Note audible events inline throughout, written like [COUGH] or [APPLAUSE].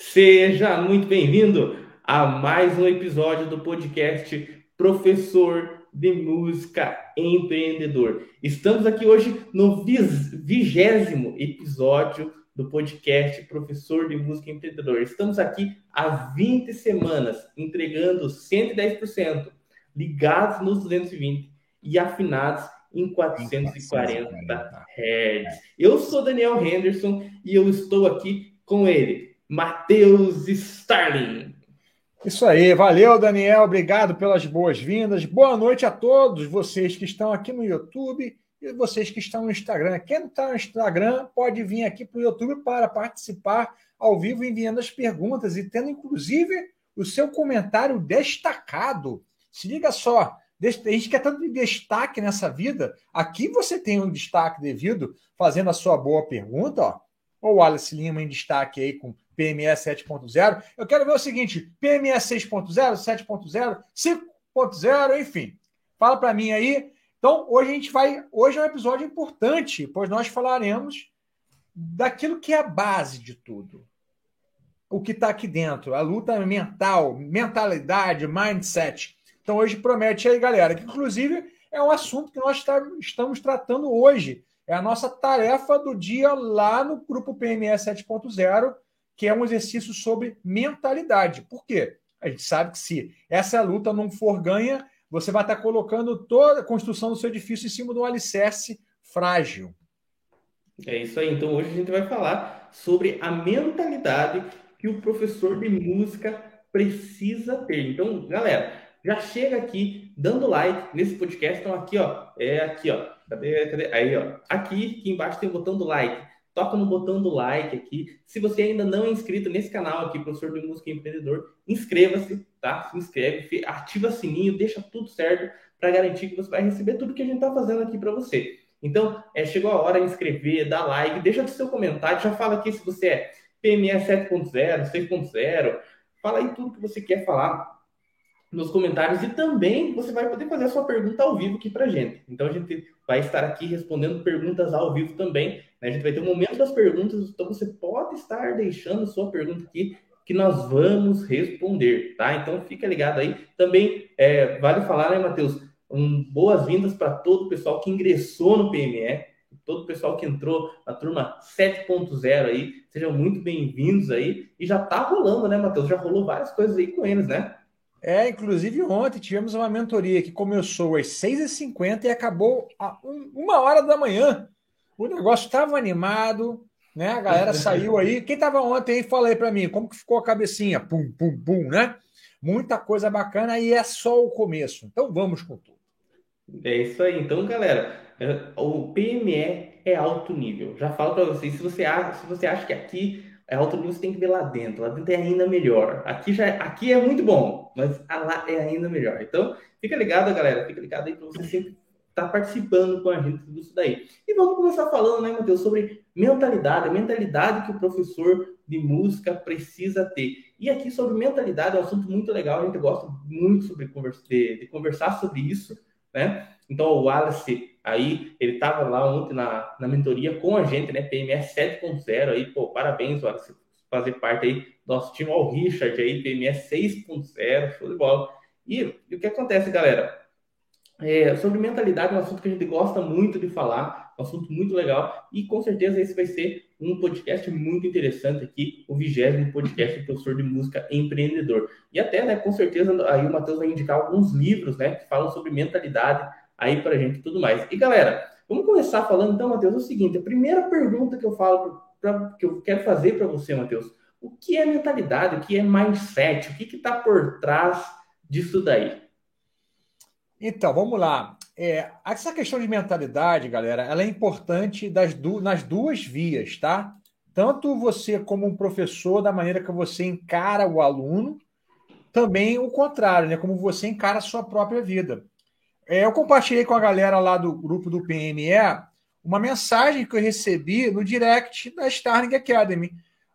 Seja muito bem-vindo a mais um episódio do podcast Professor de Música Empreendedor. Estamos aqui hoje no vigésimo episódio do podcast Professor de Música Empreendedor. Estamos aqui há 20 semanas entregando 110%, ligados nos 220 e afinados em 440 Hz. Eu sou Daniel Henderson e eu estou aqui com ele, Matheus Starling. Isso aí, valeu Daniel, obrigado pelas boas-vindas. Boa noite a todos vocês que estão aqui no YouTube e vocês que estão no Instagram. Quem está no Instagram pode vir aqui para o YouTube para participar ao vivo enviando as perguntas e tendo inclusive o seu comentário destacado. Se liga só, a gente quer tanto de destaque nessa vida. Aqui você tem um destaque devido, fazendo a sua boa pergunta, ó. O Wallace Lima em destaque aí com PME 7.0. Eu quero ver o seguinte: PME 6.0, 7.0, 5.0, enfim. Fala para mim aí. Então, hoje a gente vai. Hoje é um episódio importante, pois nós falaremos daquilo que é a base de tudo. O que está aqui dentro, a luta mental, mentalidade, mindset. Então hoje promete aí, galera, que inclusive é um assunto que nós tá, estamos tratando hoje. É a nossa tarefa do dia lá no grupo PME 7.0, que é um exercício sobre mentalidade. Por quê? A gente sabe que se essa luta não for ganha, você vai estar colocando toda a construção do seu edifício em cima de um alicerce frágil. É isso aí. Então hoje a gente vai falar sobre a mentalidade que o professor de música precisa ter. Então, galera, já chega aqui dando like nesse podcast. Então, aqui, ó, é aqui, ó. Cadê, cadê? Aí, ó. Aqui, aqui embaixo tem o botão do like. Toca no botão do like aqui. Se você ainda não é inscrito nesse canal aqui, professor de música empreendedor, inscreva-se, tá? Se inscreve, ativa sininho, deixa tudo certo para garantir que você vai receber tudo que a gente está fazendo aqui para você. Então, é, chegou a hora de inscrever, dar like, deixa o seu comentário, já fala aqui se você é PME 7.0, 6.0, fala aí tudo que você quer falar nos comentários e também você vai poder fazer a sua pergunta ao vivo aqui para gente. Então a gente vai estar aqui respondendo perguntas ao vivo também. Né? A gente vai ter um momento das perguntas, então você pode estar deixando sua pergunta aqui que nós vamos responder, tá? Então fica ligado aí. Também é, vale falar, né, Matheus? Um, Boas-vindas para todo o pessoal que ingressou no PME, todo o pessoal que entrou na turma 7.0 aí. Sejam muito bem-vindos aí. E já tá rolando, né, Matheus? Já rolou várias coisas aí com eles, né? É, inclusive ontem tivemos uma mentoria que começou às 6h50 e acabou a um, uma hora da manhã. O negócio estava animado, né? A galera [LAUGHS] saiu aí. Quem estava ontem, fala aí para mim, como que ficou a cabecinha? Pum, pum, pum, né? Muita coisa bacana e é só o começo. Então vamos com tudo. É isso aí. Então, galera, é, o PME é alto nível. Já falo para vocês, se você acha, se você acha que aqui é alto você tem que ver lá dentro. Lá dentro é ainda melhor. Aqui já é, aqui é muito bom, mas lá é ainda melhor. Então, fica ligado, galera. Fica ligado aí para você sempre estar tá participando com a gente disso daí. E vamos começar falando, né, Matheus, sobre mentalidade, a mentalidade que o professor de música precisa ter. E aqui sobre mentalidade é um assunto muito legal, a gente gosta muito sobre de, de conversar sobre isso, né? Então o Wallace aí, ele estava lá ontem na, na mentoria com a gente, né? PMS 7.0 aí, pô, parabéns, Wallace, fazer parte aí do nosso time, ao Richard aí, PMS 6.0, show de bola. E, e, o que acontece, galera? É, sobre mentalidade é um assunto que a gente gosta muito de falar, um assunto muito legal, e com certeza esse vai ser um podcast muito interessante aqui, o vigésimo podcast do professor de música empreendedor. E até, né, com certeza, aí o Matheus vai indicar alguns livros, né, que falam sobre mentalidade, aí para gente e tudo mais. E galera, vamos começar falando então, Matheus, é o seguinte: a primeira pergunta que eu falo, pra, que eu quero fazer para você, Matheus, o que é mentalidade, o que é mindset, o que está por trás disso daí? Então, vamos lá. É, essa questão de mentalidade, galera, ela é importante du nas duas vias, tá? Tanto você como um professor, da maneira que você encara o aluno, também o contrário, né? Como você encara a sua própria vida. É, eu compartilhei com a galera lá do grupo do PME uma mensagem que eu recebi no direct da Starling Academy.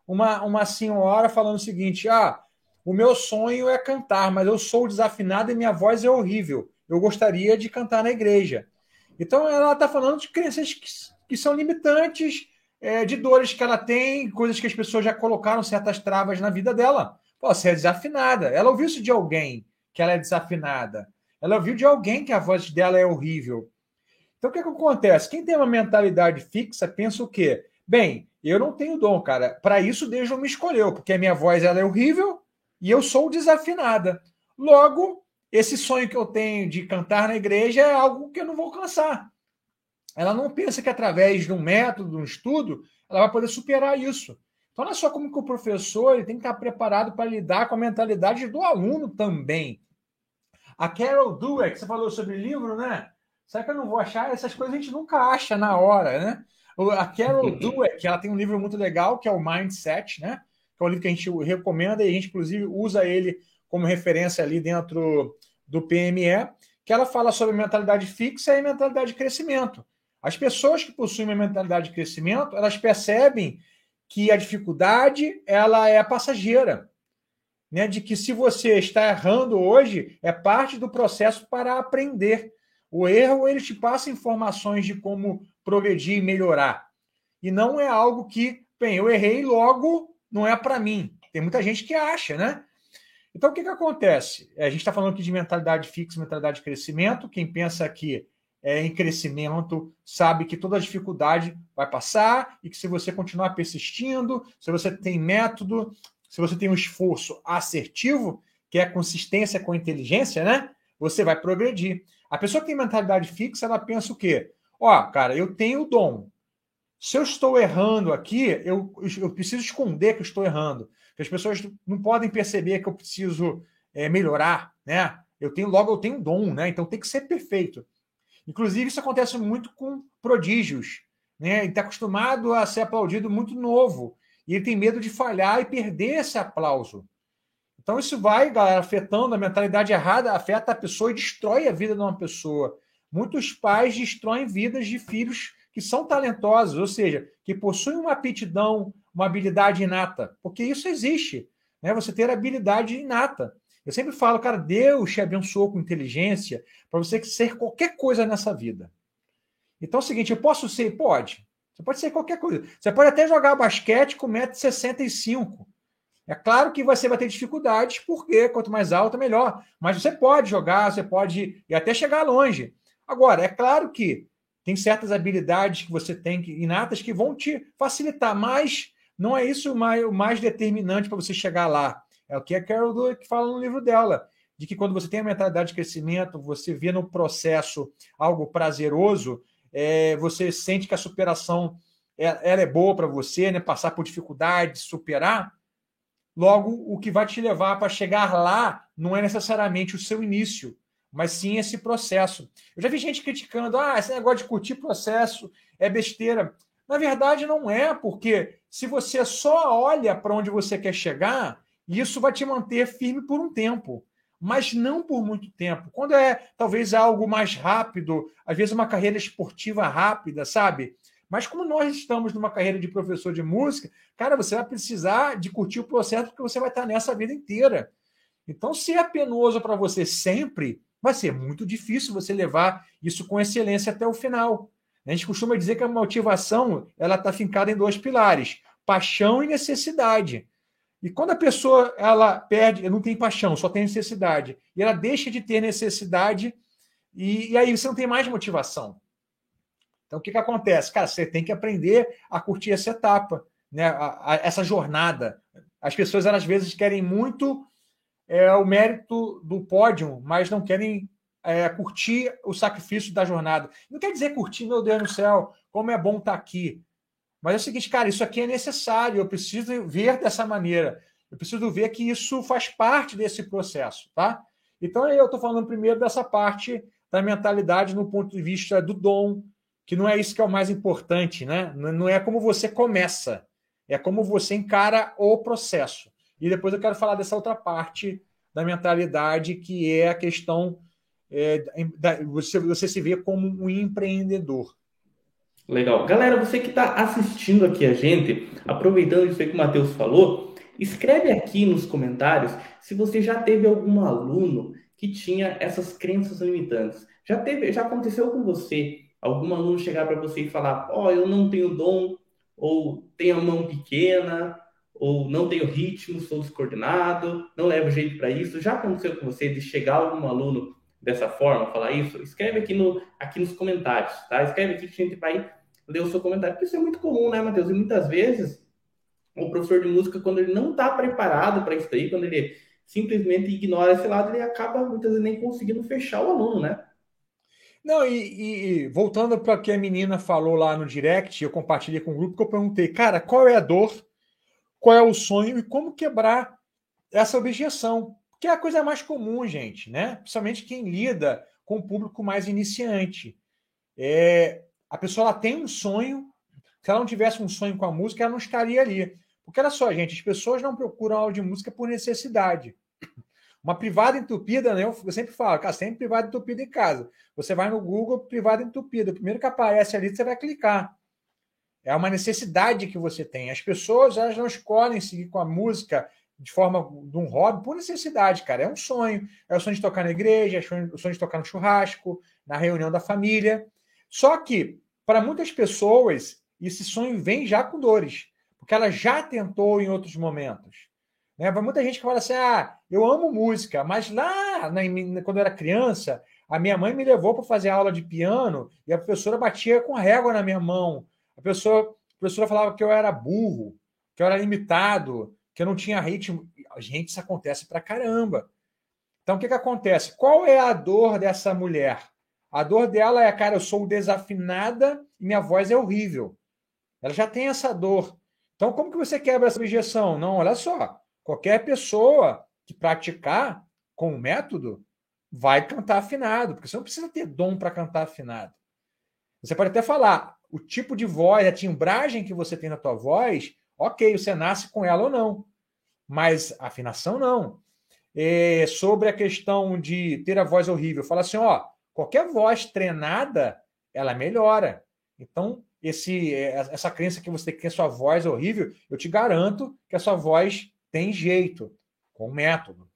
Uma, uma senhora falando o seguinte: Ah, o meu sonho é cantar, mas eu sou desafinado e minha voz é horrível. Eu gostaria de cantar na igreja. Então ela está falando de crenças que, que são limitantes é, de dores que ela tem, coisas que as pessoas já colocaram certas travas na vida dela. Pô, você é desafinada. Ela ouviu isso de alguém que ela é desafinada. Ela ouviu de alguém que a voz dela é horrível. Então, o que, que acontece? Quem tem uma mentalidade fixa pensa o quê? Bem, eu não tenho dom, cara. Para isso, Deus não me escolheu, porque a minha voz ela é horrível e eu sou desafinada. Logo, esse sonho que eu tenho de cantar na igreja é algo que eu não vou alcançar. Ela não pensa que através de um método, de um estudo, ela vai poder superar isso. Então, olha só como que o professor ele tem que estar preparado para lidar com a mentalidade do aluno também. A Carol Dweck, você falou sobre livro, né? Será que eu não vou achar? Essas coisas a gente nunca acha na hora, né? A Carol [LAUGHS] Dweck, ela tem um livro muito legal, que é o Mindset, né? Que é um livro que a gente recomenda e a gente, inclusive, usa ele como referência ali dentro do PME, que ela fala sobre mentalidade fixa e mentalidade de crescimento. As pessoas que possuem uma mentalidade de crescimento, elas percebem que a dificuldade ela é passageira, né? De que se você está errando hoje, é parte do processo para aprender. O erro ele te passa informações de como progredir e melhorar. E não é algo que, bem, eu errei logo, não é para mim. Tem muita gente que acha, né? Então, o que, que acontece? A gente está falando aqui de mentalidade fixa, mentalidade de crescimento. Quem pensa que é em crescimento sabe que toda dificuldade vai passar e que se você continuar persistindo, se você tem método, se você tem um esforço assertivo, que é consistência com inteligência, né? Você vai progredir. A pessoa que tem mentalidade fixa, ela pensa o quê? Ó, cara, eu tenho o dom. Se eu estou errando aqui, eu, eu preciso esconder que eu estou errando que as pessoas não podem perceber que eu preciso é, melhorar, né? Eu tenho logo eu tenho dom, né? Então tem que ser perfeito. Inclusive isso acontece muito com prodígios, né? Ele está acostumado a ser aplaudido muito novo e ele tem medo de falhar e perder esse aplauso. Então isso vai, galera, afetando a mentalidade errada, afeta a pessoa e destrói a vida de uma pessoa. Muitos pais destroem vidas de filhos que são talentosos, ou seja, que possuem uma aptidão, uma habilidade inata, porque isso existe, né? Você ter habilidade inata. Eu sempre falo, cara, Deus te abençoou com inteligência para você ser qualquer coisa nessa vida. Então é o seguinte, eu posso ser? Pode. Você pode ser qualquer coisa. Você pode até jogar basquete com 1,65m. É claro que você vai ter dificuldades, porque quanto mais alto, melhor. Mas você pode jogar, você pode ir até chegar longe. Agora, é claro que tem certas habilidades que você tem inatas que vão te facilitar, mas não é isso o mais, o mais determinante para você chegar lá. É o que a Carol Dweck fala no livro dela, de que quando você tem a mentalidade de crescimento, você vê no processo algo prazeroso, é, você sente que a superação é, ela é boa para você, né? passar por dificuldades, superar. Logo, o que vai te levar para chegar lá não é necessariamente o seu início, mas sim esse processo. Eu já vi gente criticando, ah, esse negócio de curtir processo é besteira. Na verdade, não é, porque se você só olha para onde você quer chegar, isso vai te manter firme por um tempo, mas não por muito tempo. Quando é talvez algo mais rápido, às vezes uma carreira esportiva rápida, sabe? Mas como nós estamos numa carreira de professor de música, cara, você vai precisar de curtir o processo porque você vai estar nessa vida inteira. Então, se é penoso para você sempre, vai ser muito difícil você levar isso com excelência até o final. A gente costuma dizer que a motivação ela está fincada em dois pilares: paixão e necessidade. E quando a pessoa ela perde, não tem paixão, só tem necessidade, e ela deixa de ter necessidade, e, e aí você não tem mais motivação. Então o que, que acontece? Cara, você tem que aprender a curtir essa etapa, né? A, a, essa jornada. As pessoas, elas, às vezes, querem muito é, o mérito do pódio, mas não querem é, curtir o sacrifício da jornada. Não quer dizer curtir, meu Deus do céu, como é bom estar tá aqui. Mas é o seguinte, cara, isso aqui é necessário, eu preciso ver dessa maneira. Eu preciso ver que isso faz parte desse processo, tá? Então eu estou falando primeiro dessa parte da mentalidade no ponto de vista do dom, que não é isso que é o mais importante, né? Não é como você começa, é como você encara o processo. E depois eu quero falar dessa outra parte da mentalidade, que é a questão é, você, você se vê como um empreendedor. Legal. Galera, você que está assistindo aqui a gente, aproveitando isso aí que o Matheus falou, escreve aqui nos comentários se você já teve algum aluno que tinha essas crenças limitantes. Já teve, já aconteceu com você algum aluno chegar para você e falar: "Ó, oh, eu não tenho dom ou tem a mão pequena, ou não tem o ritmo, sou descoordenado, não levo jeito para isso. Já aconteceu com você de chegar algum aluno dessa forma, falar isso? Escreve aqui, no, aqui nos comentários, tá? Escreve aqui que a gente vai ler o seu comentário, porque isso é muito comum, né, Matheus? E muitas vezes o professor de música, quando ele não está preparado para isso aí, quando ele simplesmente ignora esse lado, ele acaba muitas vezes nem conseguindo fechar o aluno, né? Não, e, e voltando para o que a menina falou lá no direct, eu compartilhei com o grupo que eu perguntei, cara, qual é a dor, qual é o sonho e como quebrar essa objeção? Que é a coisa mais comum, gente, né? Principalmente quem lida com o público mais iniciante. É, a pessoa ela tem um sonho, se ela não tivesse um sonho com a música, ela não estaria ali. Porque olha só, gente, as pessoas não procuram aula de música por necessidade. Uma privada entupida, né? Eu sempre falo, cara, tem privada entupida em casa. Você vai no Google, privada entupida. O primeiro que aparece ali, você vai clicar. É uma necessidade que você tem. As pessoas, elas não escolhem seguir com a música de forma de um hobby por necessidade, cara. É um sonho. É o sonho de tocar na igreja, é o sonho de tocar no churrasco, na reunião da família. Só que, para muitas pessoas, esse sonho vem já com dores, porque ela já tentou em outros momentos. Né? Para muita gente que fala assim: ah, eu amo música, mas lá, na, quando eu era criança, a minha mãe me levou para fazer aula de piano e a professora batia com régua na minha mão. A, pessoa, a professora falava que eu era burro, que eu era limitado, que eu não tinha ritmo. Gente, isso acontece para caramba. Então, o que, que acontece? Qual é a dor dessa mulher? A dor dela é, cara, eu sou desafinada e minha voz é horrível. Ela já tem essa dor. Então, como que você quebra essa objeção? Não, olha só. Qualquer pessoa que praticar com o método vai cantar afinado, porque você não precisa ter dom para cantar afinado. Você pode até falar o tipo de voz, a timbragem que você tem na tua voz, ok, você nasce com ela ou não, mas afinação não. É, sobre a questão de ter a voz horrível, fala assim, ó, qualquer voz treinada, ela melhora. Então, esse, é, essa crença que você tem que a sua voz é horrível, eu te garanto que a sua voz tem jeito, com método.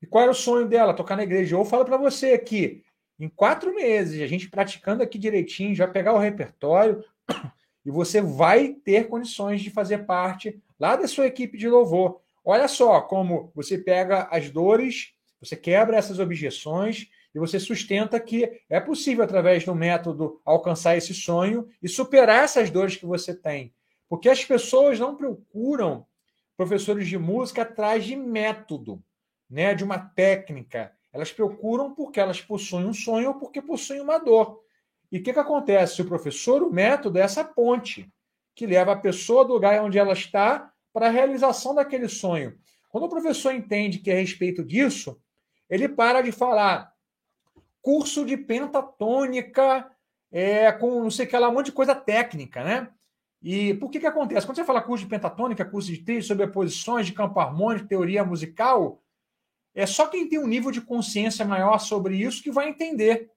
E qual era o sonho dela? Tocar na igreja. Eu falo para você aqui, em quatro meses, a gente praticando aqui direitinho, já pegar o repertório e você vai ter condições de fazer parte lá da sua equipe de louvor. Olha só como você pega as dores, você quebra essas objeções e você sustenta que é possível, através do método, alcançar esse sonho e superar essas dores que você tem. Porque as pessoas não procuram professores de música atrás de método, né, de uma técnica. Elas procuram porque elas possuem um sonho ou porque possuem uma dor. E o que, que acontece? O professor, o método é essa ponte que leva a pessoa do lugar onde ela está para a realização daquele sonho. Quando o professor entende que é a respeito disso, ele para de falar curso de pentatônica é, com não sei o que lá, um monte de coisa técnica, né? E por que que acontece? Quando você fala curso de pentatônica, curso de tríade, sobreposições de campo harmônico, teoria musical, é só quem tem um nível de consciência maior sobre isso que vai entender.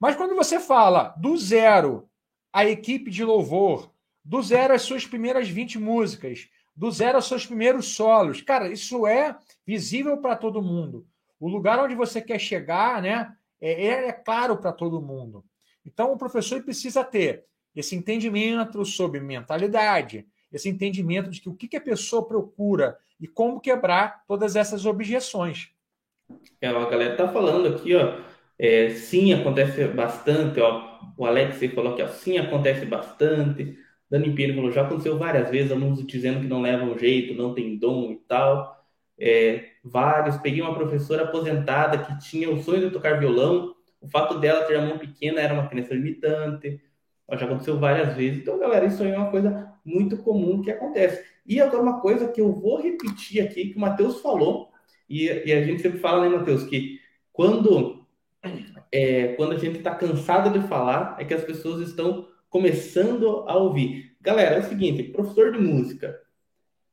Mas quando você fala do zero a equipe de louvor, do zero as suas primeiras 20 músicas, do zero aos seus primeiros solos, cara, isso é visível para todo mundo. O lugar onde você quer chegar, né, é, é claro para todo mundo. Então o professor precisa ter esse entendimento sobre mentalidade, esse entendimento de que o que a pessoa procura e como quebrar todas essas objeções. É, a galera tá falando aqui, ó, é, sim, acontece bastante, ó, o Alex falou que ó, sim, acontece bastante, Dani Pinheiro falou, já aconteceu várias vezes, alunos dizendo que não levam jeito, não tem dom e tal, é, vários, peguei uma professora aposentada que tinha o sonho de tocar violão, o fato dela ter a mão pequena era uma criança limitante, já aconteceu várias vezes. Então, galera, isso aí é uma coisa muito comum que acontece. E agora, uma coisa que eu vou repetir aqui, que o Matheus falou, e, e, a gente sempre fala, né, Matheus, que quando, é, quando a gente está cansado de falar, é que as pessoas estão começando a ouvir. Galera, é o seguinte: professor de música,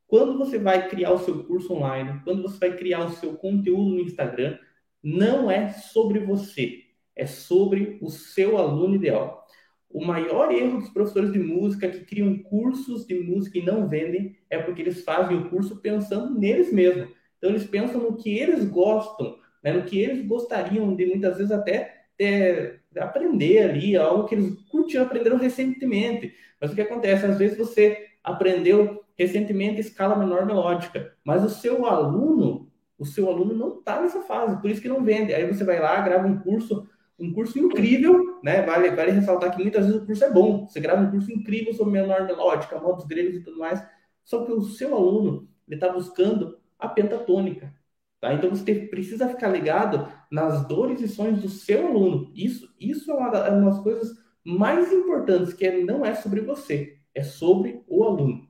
quando você vai criar o seu curso online, quando você vai criar o seu conteúdo no Instagram, não é sobre você, é sobre o seu aluno ideal. O maior erro dos professores de música que criam cursos de música e não vendem é porque eles fazem o curso pensando neles mesmos. Então, eles pensam no que eles gostam, né, no que eles gostariam de muitas vezes até ter, aprender ali algo que eles curtiam, aprenderam recentemente. Mas o que acontece? Às vezes você aprendeu recentemente escala menor melódica, mas o seu aluno, o seu aluno não está nessa fase, por isso que não vende. Aí você vai lá, grava um curso, um curso incrível, né? Vale, vale ressaltar que muitas vezes o curso é bom. Você grava um curso incrível sobre menor melódica, modos gregos e tudo mais, só que o seu aluno ele está buscando a pentatônica. Tá? Então você precisa ficar ligado nas dores e sonhos do seu aluno. Isso, isso é uma, é uma das coisas mais importantes, que é, não é sobre você, é sobre o aluno.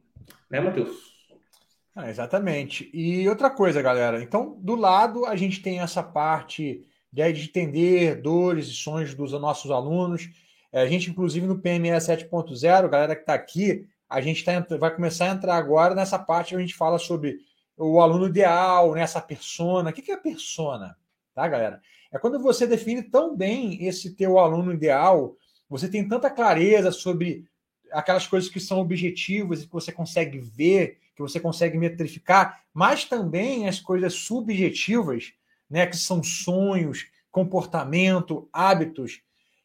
Né, Matheus? Ah, exatamente. E outra coisa, galera. Então, do lado, a gente tem essa parte de entender dores e sonhos dos nossos alunos. É, a gente, inclusive, no PME 7.0, galera que está aqui, a gente tá, vai começar a entrar agora nessa parte que a gente fala sobre o aluno ideal, né, persona. O que é a persona? Tá, galera? É quando você define tão bem esse teu aluno ideal, você tem tanta clareza sobre aquelas coisas que são objetivas e que você consegue ver, que você consegue metrificar, mas também as coisas subjetivas, né, que são sonhos, comportamento, hábitos.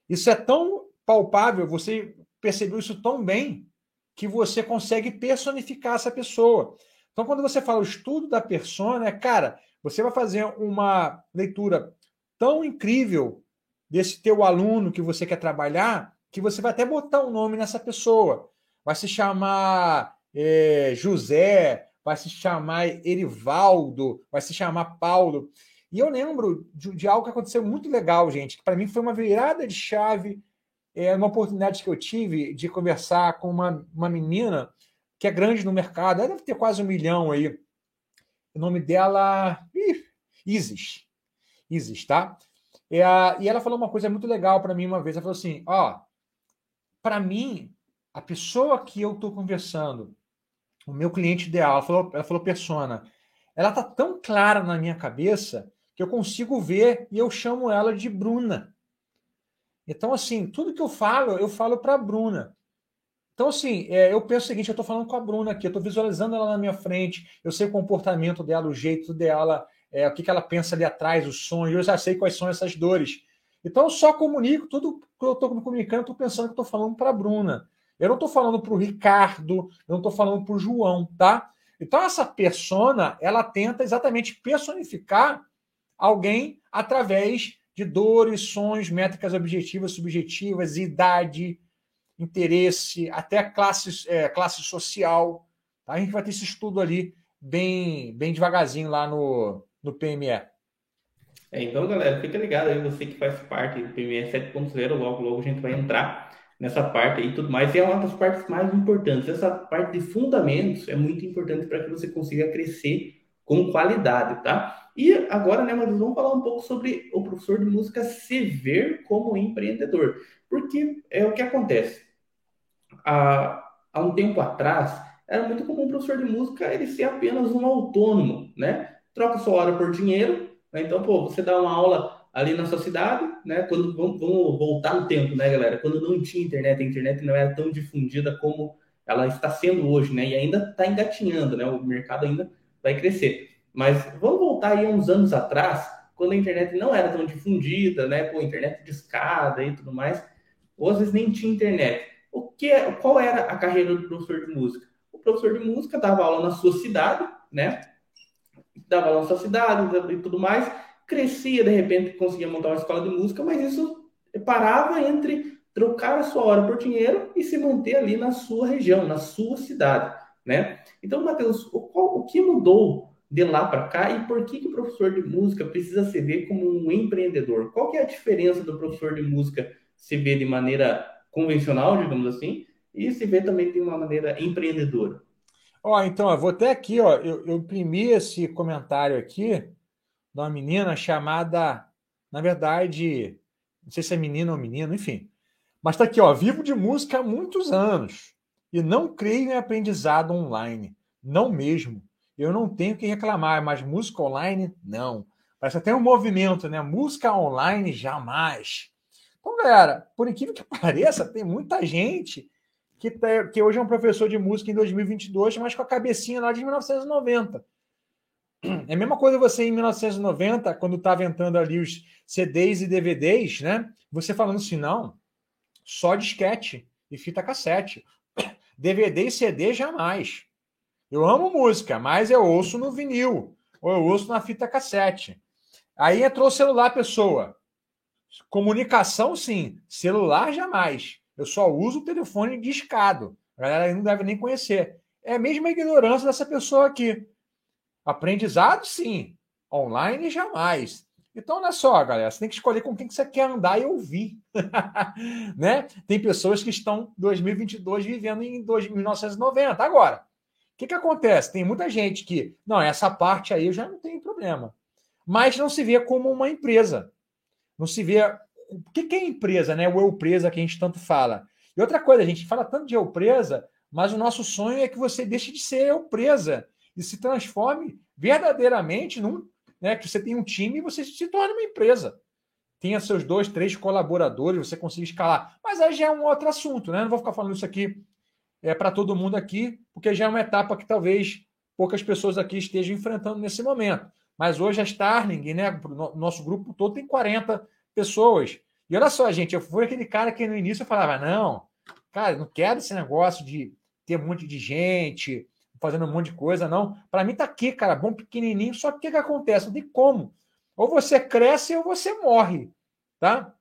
Isso é tão palpável, você percebeu isso tão bem que você consegue personificar essa pessoa. Então, quando você fala o estudo da persona, cara, você vai fazer uma leitura tão incrível desse teu aluno que você quer trabalhar, que você vai até botar um nome nessa pessoa. Vai se chamar é, José, vai se chamar Erivaldo, vai se chamar Paulo. E eu lembro de, de algo que aconteceu muito legal, gente, que para mim foi uma virada de chave, é, uma oportunidade que eu tive de conversar com uma, uma menina que é grande no mercado, ela deve ter quase um milhão aí. O nome dela. Ih, Isis. Isis, tá? E, a, e ela falou uma coisa muito legal para mim uma vez. Ela falou assim: ó, para mim, a pessoa que eu estou conversando, o meu cliente ideal, ela falou, ela falou persona, ela tá tão clara na minha cabeça que eu consigo ver e eu chamo ela de Bruna. Então, assim, tudo que eu falo, eu falo para Bruna. Então, assim, é, eu penso o seguinte: eu estou falando com a Bruna aqui, eu estou visualizando ela na minha frente, eu sei o comportamento dela, o jeito dela, é, o que, que ela pensa ali atrás, os sonhos, eu já sei quais são essas dores. Então, eu só comunico tudo que eu estou comunicando, eu estou pensando que estou falando para a Bruna. Eu não estou falando para o Ricardo, eu não estou falando para o João, tá? Então, essa persona, ela tenta exatamente personificar alguém através de dores, sonhos, métricas objetivas, subjetivas, idade, interesse, até classe, é, classe social. Tá? A gente vai ter esse estudo ali bem, bem devagarzinho lá no, no PME. É, então, galera, fica ligado aí, você que faz parte do PME 7.0, logo, logo a gente vai entrar nessa parte aí e tudo mais. E é uma das partes mais importantes. Essa parte de fundamentos é muito importante para que você consiga crescer com qualidade, tá? E agora, né, mas vamos falar um pouco sobre o professor de música se ver como empreendedor. Porque é o que acontece há, há um tempo atrás, era muito comum o professor de música ele ser apenas um autônomo, né? Troca sua hora por dinheiro, né? Então, pô, você dá uma aula ali na sua cidade, né? Quando vamos, vamos, voltar no tempo, né, galera? Quando não tinha internet, a internet não era tão difundida como ela está sendo hoje, né? E ainda está engatinhando, né? O mercado ainda vai crescer. Mas vamos voltar aí uns anos atrás, quando a internet não era tão difundida, né? Pô, internet de escada e tudo mais. Ou às vezes nem tinha internet. O que, é, qual era a carreira do professor de música? O professor de música dava aula na sua cidade, né? Dava aula na sua cidade e tudo mais. Crescia, de repente, conseguia montar uma escola de música, mas isso parava entre trocar a sua hora por dinheiro e se manter ali na sua região, na sua cidade, né? Então, Matheus, o, qual, o que mudou de lá para cá e por que, que o professor de música precisa se ver como um empreendedor? Qual que é a diferença do professor de música se ver de maneira convencional, digamos assim, e se vê também de uma maneira empreendedora. Ó, então, eu vou até aqui, ó, eu, eu imprimi esse comentário aqui de uma menina chamada, na verdade, não sei se é menina ou menino, enfim. Mas está aqui, ó, vivo de música há muitos anos e não creio em aprendizado online. Não mesmo. Eu não tenho que reclamar, mas música online, não. Parece até um movimento, né? Música online, jamais. Então, galera, por incrível que [LAUGHS] pareça, tem muita gente que, tá, que hoje é um professor de música em 2022, mas com a cabecinha lá de 1990. [CLEARS THROAT] É a mesma coisa você em 1990, quando estava entrando ali os CDs e DVDs, né? Você falando assim, não, só disquete e fita cassete. [CLEARS THROAT] DVD e CD jamais. Eu amo música, mas eu ouço no vinil, ou eu ouço na fita cassete. Aí entrou o celular, pessoa. Comunicação, sim. Celular, jamais. Eu só uso o telefone discado. A galera não deve nem conhecer. É a mesma ignorância dessa pessoa aqui. Aprendizado, sim. Online, jamais. Então, olha só, galera, você tem que escolher com quem que você quer andar e ouvir. [LAUGHS] né? Tem pessoas que estão 2022 vivendo em 1990. Agora, o que, que acontece? Tem muita gente que, não, essa parte aí eu já não tenho problema. Mas não se vê como uma empresa. Não se vê. O que, que é empresa, né? O eu presa que a gente tanto fala. E outra coisa, a gente fala tanto de eu presa, mas o nosso sonho é que você deixe de ser eu presa e se transforme verdadeiramente num né, que você tem um time e você se torna uma empresa. Tenha seus dois, três colaboradores, você consiga escalar. Mas aí já é um outro assunto, né? Não vou ficar falando isso aqui é, para todo mundo aqui, porque já é uma etapa que talvez poucas pessoas aqui estejam enfrentando nesse momento. Mas hoje a Starling, né, nosso grupo todo tem 40 pessoas. E olha só, gente, eu fui aquele cara que no início eu falava: não, cara, não quero esse negócio de ter um monte de gente, fazendo um monte de coisa, não. Para mim tá aqui, cara, bom pequenininho, só que o que, que acontece? Tem como. Ou você cresce ou você morre, tá?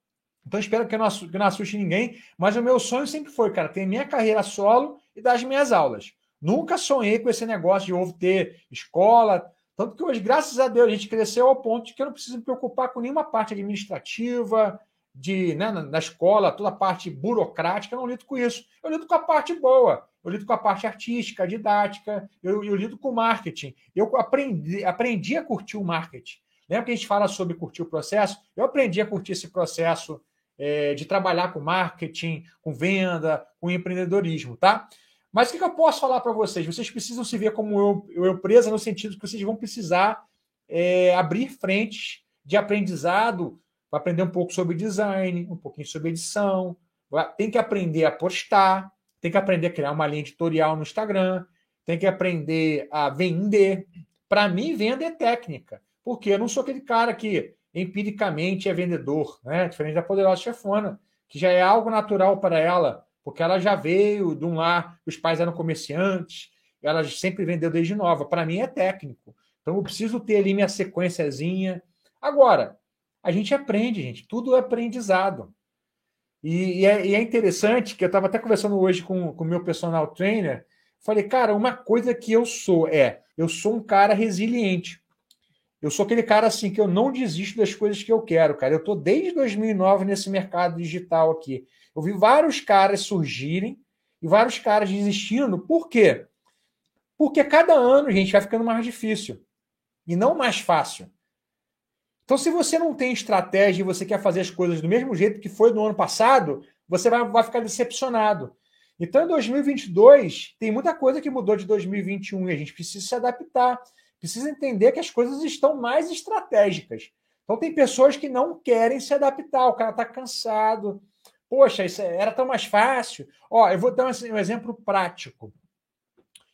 Então espero que eu, não, que não assuste ninguém, mas o meu sonho sempre foi, cara, ter minha carreira solo e dar as minhas aulas. Nunca sonhei com esse negócio de ovo ter escola, tanto que hoje, graças a Deus, a gente cresceu ao ponto de que eu não preciso me preocupar com nenhuma parte administrativa, de né, na, escola, toda a parte burocrática, eu não lido com isso. Eu lido com a parte boa, eu lido com a parte artística, didática, eu, eu lido com marketing. Eu aprendi, aprendi a curtir o marketing. Lembra que a gente fala sobre curtir o processo? Eu aprendi a curtir esse processo é, de trabalhar com marketing, com venda, com empreendedorismo, tá? Mas o que, eu posso falar para vocês? Vocês precisam se ver como eu, eu presa no sentido que vocês vão precisar é, abrir frentes de aprendizado aprender um pouco sobre design, um pouquinho sobre edição, tem que aprender a postar, tem que aprender a criar uma linha editorial no Instagram, tem que aprender a vender. Para mim, venda é técnica, porque eu não sou aquele cara que empiricamente é vendedor, né? diferente da poderosa chefona, que já é algo natural para ela, porque ela já veio de um lar, os pais eram comerciantes, ela sempre vendeu desde nova. Para mim é técnico. Então eu preciso ter ali minha sequenciazinha. Agora, a gente aprende, gente. Tudo é aprendizado. E, e, é, e é, interessante que eu estava até conversando hoje com o meu personal trainer. Falei, cara, uma coisa que eu sou é, eu sou um cara resiliente. Eu sou aquele cara assim que eu não desisto das coisas que eu quero, cara. Eu estou desde 2009 nesse mercado digital aqui. Eu vi vários caras surgirem e vários caras desistindo. Por quê? Porque cada ano, gente, vai ficando mais difícil e não mais fácil. Então, se você não tem estratégia e você quer fazer as coisas do mesmo jeito que foi no ano passado, você vai, vai ficar decepcionado. Então, em 2022, tem muita coisa que mudou de 2021 e a gente precisa se adaptar, precisa entender que as coisas estão mais estratégicas. Então, tem pessoas que não querem se adaptar, o cara está cansado. Poxa, isso era tão mais fácil. Ó, eu vou dar um exemplo prático.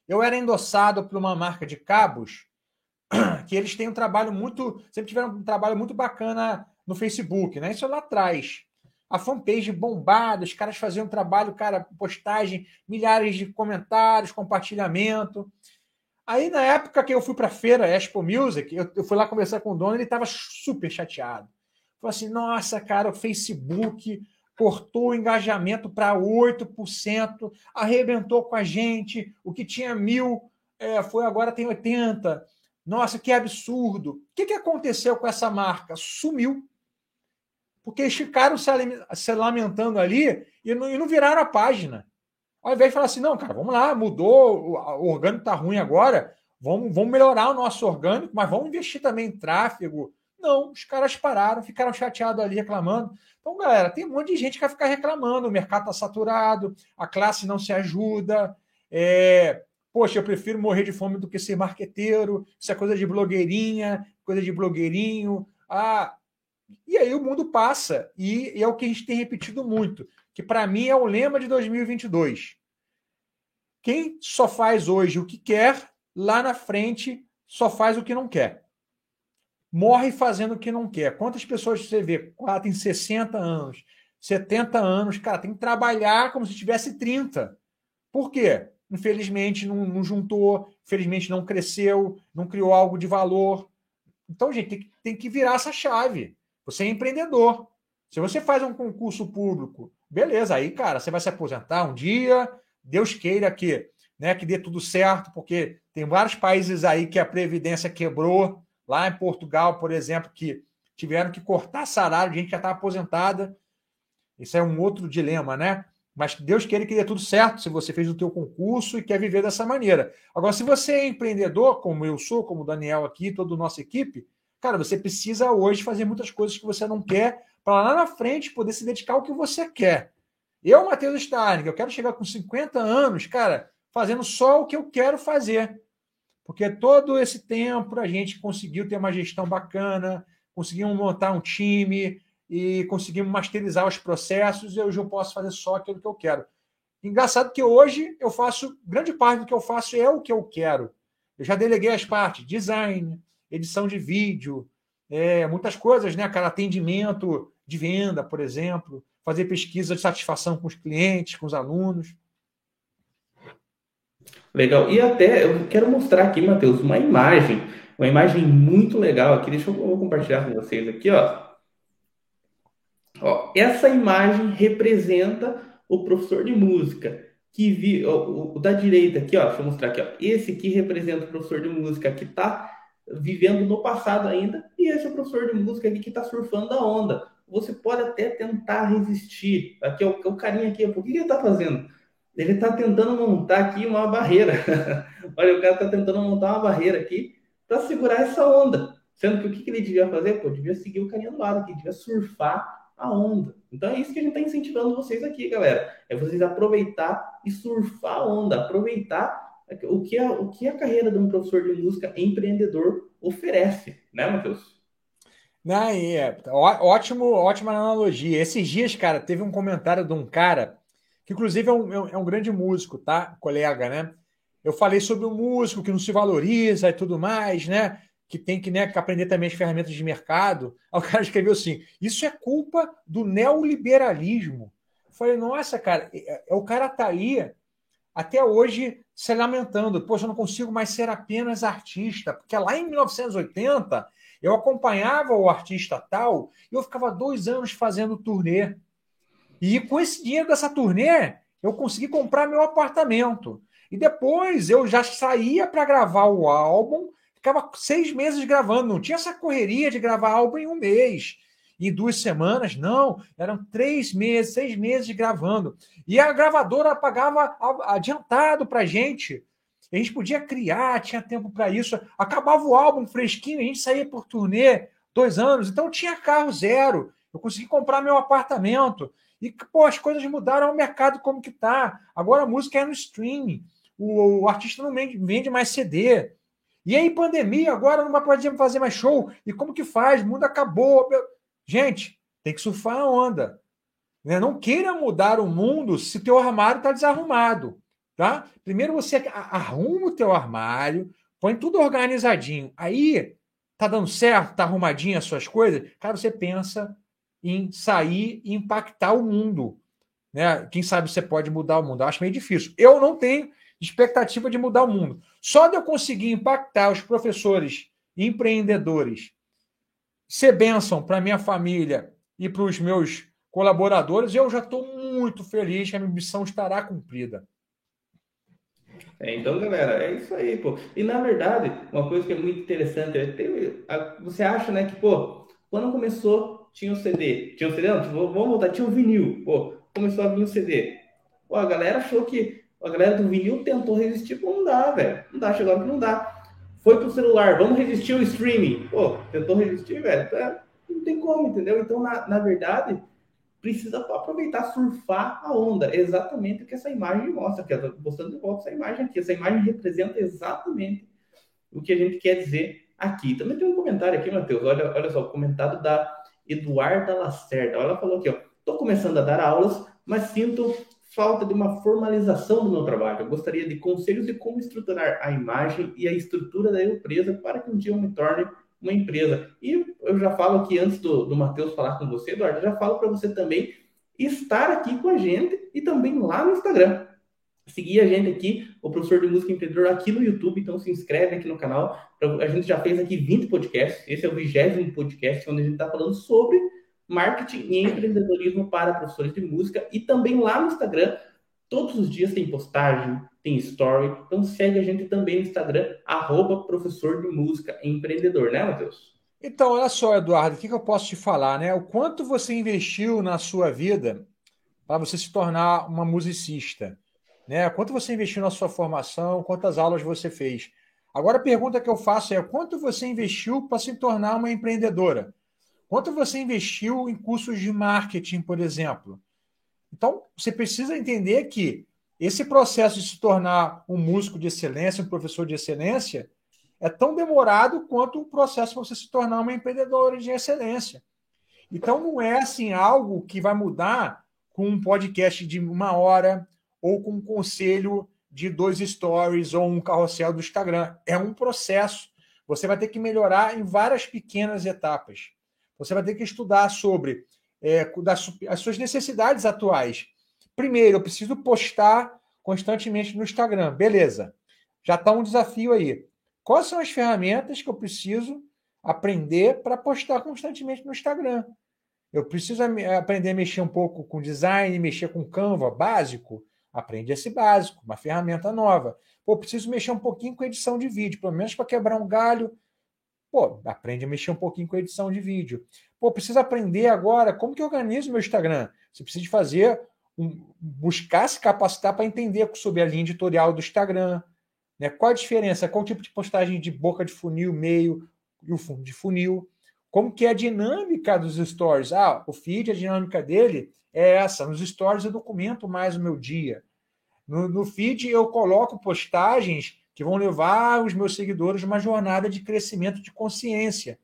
Eu era endossado por uma marca de cabos [CLEARS THROAT] que eles têm um trabalho muito. Sempre tiveram um trabalho muito bacana no Facebook, né? Isso é lá atrás. A fanpage bombada, os caras faziam um trabalho, cara, postagem, milhares de comentários, compartilhamento. Aí, na época que eu fui para a feira Expo Music, eu, eu, fui lá conversar com o dono, ele estava super chateado. Falou assim: nossa, cara, o Facebook cortou o engajamento para 8%, arrebentou com a gente, o que tinha mil é, foi agora tem 80%. Nossa, que absurdo. O que, que aconteceu com essa marca? Sumiu. Porque eles ficaram se lamentando ali e não, e não viraram a página. Ao invés de falar assim, não, cara, vamos lá, mudou, o orgânico está ruim agora, vamos, vamos melhorar o nosso orgânico, mas vamos investir também em tráfego. Não, os caras pararam, ficaram chateados ali reclamando. Então, galera, tem um monte de gente que vai ficar reclamando, o mercado está saturado, a classe não se ajuda, é, Poxa, eu prefiro morrer de fome do que ser marqueteiro. Isso é coisa de blogueirinha, coisa de blogueirinho. Ah, e aí o mundo passa. E, e é o que a gente tem repetido muito, que para mim é o lema de 2022. Quem só faz hoje o que quer, lá na frente só faz o que não quer. Morre fazendo o que não quer. Quantas pessoas você vê? Lá tem 60 anos, 70 anos, cara, tem que trabalhar como se tivesse 30. Por quê? Infelizmente não, não juntou, infelizmente não cresceu, não criou algo de valor. Então, gente, tem que, tem que virar essa chave. Você é empreendedor. Se você faz um concurso público, beleza, aí, cara, você vai se aposentar um dia, Deus queira que, né, que dê tudo certo, porque tem vários países aí que a Previdência quebrou, lá em Portugal, por exemplo, que tiveram que cortar salário de gente já está aposentada. Isso é um outro dilema, né? Mas Deus queira que dê tudo certo se você fez o teu concurso e quer viver dessa maneira. Agora, se você é empreendedor, como eu sou, como o Daniel aqui, toda a nossa equipe, cara, você precisa hoje fazer muitas coisas que você não quer para lá na frente poder se dedicar ao que você quer. Eu, Matheus Stein, eu quero chegar com 50 anos, cara, fazendo só o que eu quero fazer. Porque todo esse tempo a gente conseguiu ter uma gestão bacana, conseguimos montar um time e conseguimos masterizar os processos e hoje eu posso fazer só aquilo que eu quero. Engraçado que hoje eu faço, grande parte do que eu faço é o que eu quero. Eu já deleguei as partes, design, edição de vídeo, é, muitas coisas, né, cara? Atendimento de venda, por exemplo, fazer pesquisa de satisfação com os clientes, com os alunos. Legal. E até eu quero mostrar aqui, Matheus, uma imagem, uma imagem muito legal aqui. Deixa eu compartilhar com vocês aqui, ó. ó essa imagem representa o professor de música que vi, ó, o, o, da direita aqui, ó. Deixa eu mostrar aqui, ó. Esse aqui representa o professor de música que está vivendo no passado ainda, e esse é o professor de música aqui que está surfando a onda. Você pode até tentar resistir. Aqui é o, é o carinha aqui, por que ele está fazendo? Ele está tentando montar aqui uma barreira. [LAUGHS] Olha, o cara está tentando montar uma barreira aqui para segurar essa onda. Sendo que o que, que ele devia fazer? Pô, devia seguir o carinha do lado aqui, devia surfar a onda. Então é isso que a gente está incentivando vocês aqui, galera. É vocês aproveitar e surfar a onda, aproveitar o que a, o que a carreira de um professor de música empreendedor oferece, né, Matheus? Não, é, ótimo, ótima analogia. Esses dias, cara, teve um comentário de um cara que inclusive é um, é um é grande músico, tá? Colega, né? Eu falei sobre o músico que não se valoriza e tudo mais, né? Que tem que, né, aprender também as ferramentas de mercado. Aí o cara escreveu assim: isso é culpa do neoliberalismo. Eu falei, nossa, cara, é, é, o cara tá aí até hoje se lamentando. Poxa, eu não consigo mais ser apenas artista. Porque lá em 1980 eu acompanhava o artista tal e eu ficava dois anos fazendo turnê. E com esse dinheiro dessa turnê, eu consegui comprar meu apartamento. E depois eu já saía para gravar o álbum, ficava seis meses gravando. Não tinha essa correria de gravar álbum em um mês, em duas semanas, não. Eram três meses, seis meses gravando. E a gravadora pagava adiantado para gente. A gente podia criar, tinha tempo para isso. Acabava o álbum fresquinho, a gente saía por turnê dois anos, então tinha carro zero. Eu consegui comprar meu apartamento. E, pô, as coisas mudaram, o mercado como que tá. Agora a música é no streaming. O, o artista não vende, vende, mais CD. E aí, pandemia, agora não vai poder fazer mais show. E como que faz? O mundo acabou. Gente, tem que surfar a onda. Né? Não queira mudar o mundo se teu armário está desarrumado. Tá? Primeiro você arruma o teu armário, põe tudo organizadinho. Aí, tá dando certo, tá arrumadinho as suas coisas. Cara, você pensa em sair e impactar o mundo. Né? Quem sabe você pode mudar o mundo. Eu acho meio difícil. Eu não tenho expectativa de mudar o mundo. Só de eu conseguir impactar os professores empreendedores, ser bênção para minha família e para os meus colaboradores, eu já estou muito feliz que a minha missão estará cumprida. É, então, galera, é isso aí, pô. E na verdade, uma coisa que é muito interessante é ter, você acha, né, que, pô, quando começou tinha o um CD. Tinha o um CD? Não, vamos voltar, tinha o um vinil. Pô, começou a vir o CD. Pô, a galera achou que. A galera do vinil tentou resistir, pô, não dá, velho. Não dá, chegou que não dá. Foi pro celular, vamos resistir ao streaming. Pô, tentou resistir, velho. É, não tem como, entendeu? Então, na, na verdade, precisa aproveitar, surfar a onda. exatamente o que essa imagem mostra. Aqui, eu mostrando de volta essa imagem aqui. Essa imagem representa exatamente o que a gente quer dizer aqui. Também tem um comentário aqui, Matheus. Olha, olha só, o comentário da Eduarda Lacerda. Ela falou aqui, ó, tô começando a dar aulas, mas sinto falta de uma formalização do meu trabalho. Eu gostaria de conselhos de como estruturar a imagem e a estrutura da empresa para que um dia eu me torne uma empresa. E eu já falo aqui antes do, do Matheus falar com você, Eduardo, já falo para você também estar aqui com a gente e também lá no Instagram. Seguir a gente aqui, o professor de música empreendedor aqui no YouTube, então se inscreve aqui no canal. A gente já fez aqui 20 podcasts, esse é o vigésimo podcast onde a gente está falando sobre marketing e empreendedorismo para professores de música e também lá no Instagram. Todos os dias tem postagem, tem story, então segue a gente também no Instagram, arroba professor de música empreendedor, né, Matheus? Então, olha só, Eduardo, o que, que eu posso te falar, né? O quanto você investiu na sua vida para você se tornar uma musicista, né? Quanto você investiu na sua formação, quantas aulas você fez. Agora a pergunta que eu faço é: quanto você investiu para se tornar uma empreendedora? Quanto você investiu em cursos de marketing, por exemplo? Então, você precisa entender que esse processo de se tornar um músico de excelência, um professor de excelência, é tão demorado quanto o processo para você se tornar uma empreendedora de excelência. Então, não é assim algo que vai mudar com um podcast de uma hora ou com um conselho de dois stories ou um carrossel do Instagram. É um processo. Você vai ter que melhorar em várias pequenas etapas. Você vai ter que estudar sobre é, das, as suas necessidades atuais. Primeiro, eu preciso postar constantemente no Instagram. Beleza. Já está um desafio aí. Quais são as ferramentas que eu preciso aprender para postar constantemente no Instagram? Eu preciso aprender a mexer um pouco com design, mexer com Canva, básico. Aprende esse básico, uma ferramenta nova. Pô, preciso mexer um pouquinho com edição de vídeo, pelo menos para quebrar um galho, Pô, aprende a mexer um pouquinho com edição de vídeo. Pô, precisa aprender agora como que eu organizo meu Instagram. Você precisa fazer um, buscar se capacitar para entender sobre a linha editorial do Instagram. Né? Qual a diferença? Qual o tipo de postagem de boca de funil, meio e o fundo de funil? Como que é a dinâmica dos stories? Ah, o feed, a dinâmica dele é essa. Nos stories eu documento mais o meu dia. No, no feed eu coloco postagens que vão levar os meus seguidores uma jornada de crescimento de consciência.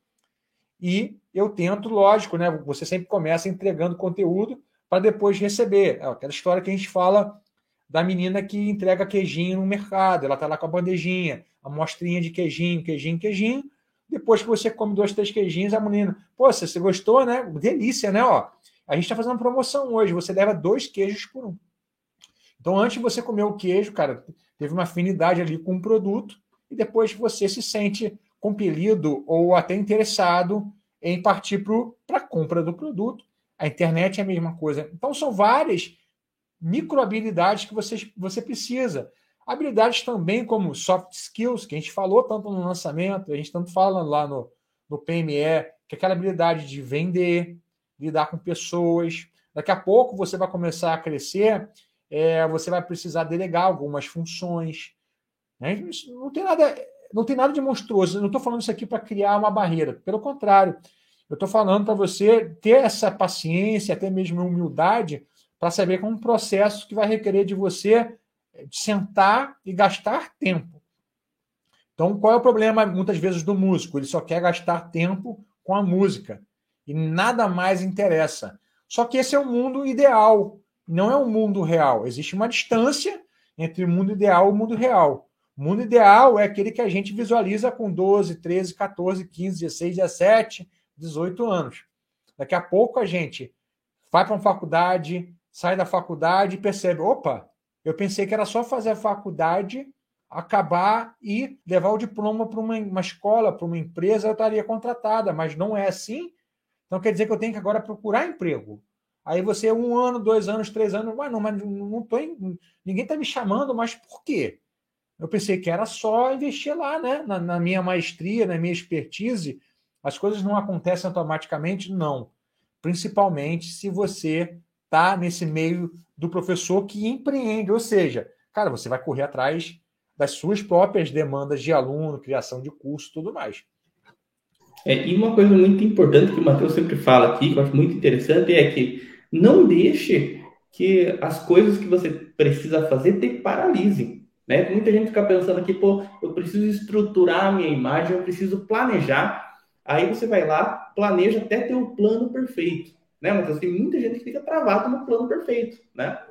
E eu tento, lógico, né? Você sempre começa entregando conteúdo para depois receber. É aquela história que a gente fala da menina que entrega queijinho no mercado. Ela está lá com a bandejinha, a mostrinha de queijinho, queijinho, queijinho. Depois que você come dois, três queijinhos, a menina, pô, você gostou, né? Delícia, né? Ó, a gente está fazendo promoção hoje. Você leva dois queijos por um. Então, antes de você comer o queijo, cara, teve uma afinidade ali com o produto, e depois você se sente compelido ou até interessado em partir para a compra do produto. A internet é a mesma coisa. Então, são várias micro habilidades que você, você precisa. Habilidades também como soft skills, que a gente falou tanto no lançamento, a gente tanto fala lá no, no PME, que é aquela habilidade de vender, lidar com pessoas. Daqui a pouco você vai começar a crescer é, você vai precisar delegar algumas funções. Né? Não tem nada, não tem nada de monstruoso. Eu não estou falando isso aqui para criar uma barreira. Pelo contrário, eu estou falando para você ter essa paciência, até mesmo humildade, para saber que é um processo que vai requerer de você sentar e gastar tempo. Então, qual é o problema, muitas vezes, do músico? Ele só quer gastar tempo com a música e nada mais interessa. Só que esse é o mundo ideal não é um mundo real. Existe uma distância entre o mundo ideal e o mundo real. O mundo ideal é aquele que a gente visualiza com 12, 13, 14, 15, 16, 17, 18 anos. Daqui a pouco a gente vai para uma faculdade, sai da faculdade e percebe: opa, eu pensei que era só fazer a faculdade, acabar e levar o diploma para uma, uma escola, para uma empresa, eu estaria contratada, mas não é assim. Então quer dizer que eu tenho que agora procurar emprego. Aí você, um ano, dois anos, três anos, mas não, mas não tô em, ninguém está me chamando, mas por quê? Eu pensei que era só investir lá, né? Na, na, minha maestria, na minha expertise. As coisas não acontecem automaticamente, não. Principalmente se você está nesse meio do professor que empreende, ou seja, cara, você vai correr atrás das suas próprias demandas de aluno, criação de curso, tudo mais. É, e uma coisa muito importante que o Matheus sempre fala aqui, que eu acho muito interessante, é que não deixe que as coisas que você precisa fazer te paralisem. Né? Muita gente fica pensando aqui, pô, eu preciso estruturar a minha imagem, eu preciso planejar. Aí você vai lá, planeja até ter o plano perfeito. Né, Matheus? Tem muita gente que fica travado no plano perfeito, né?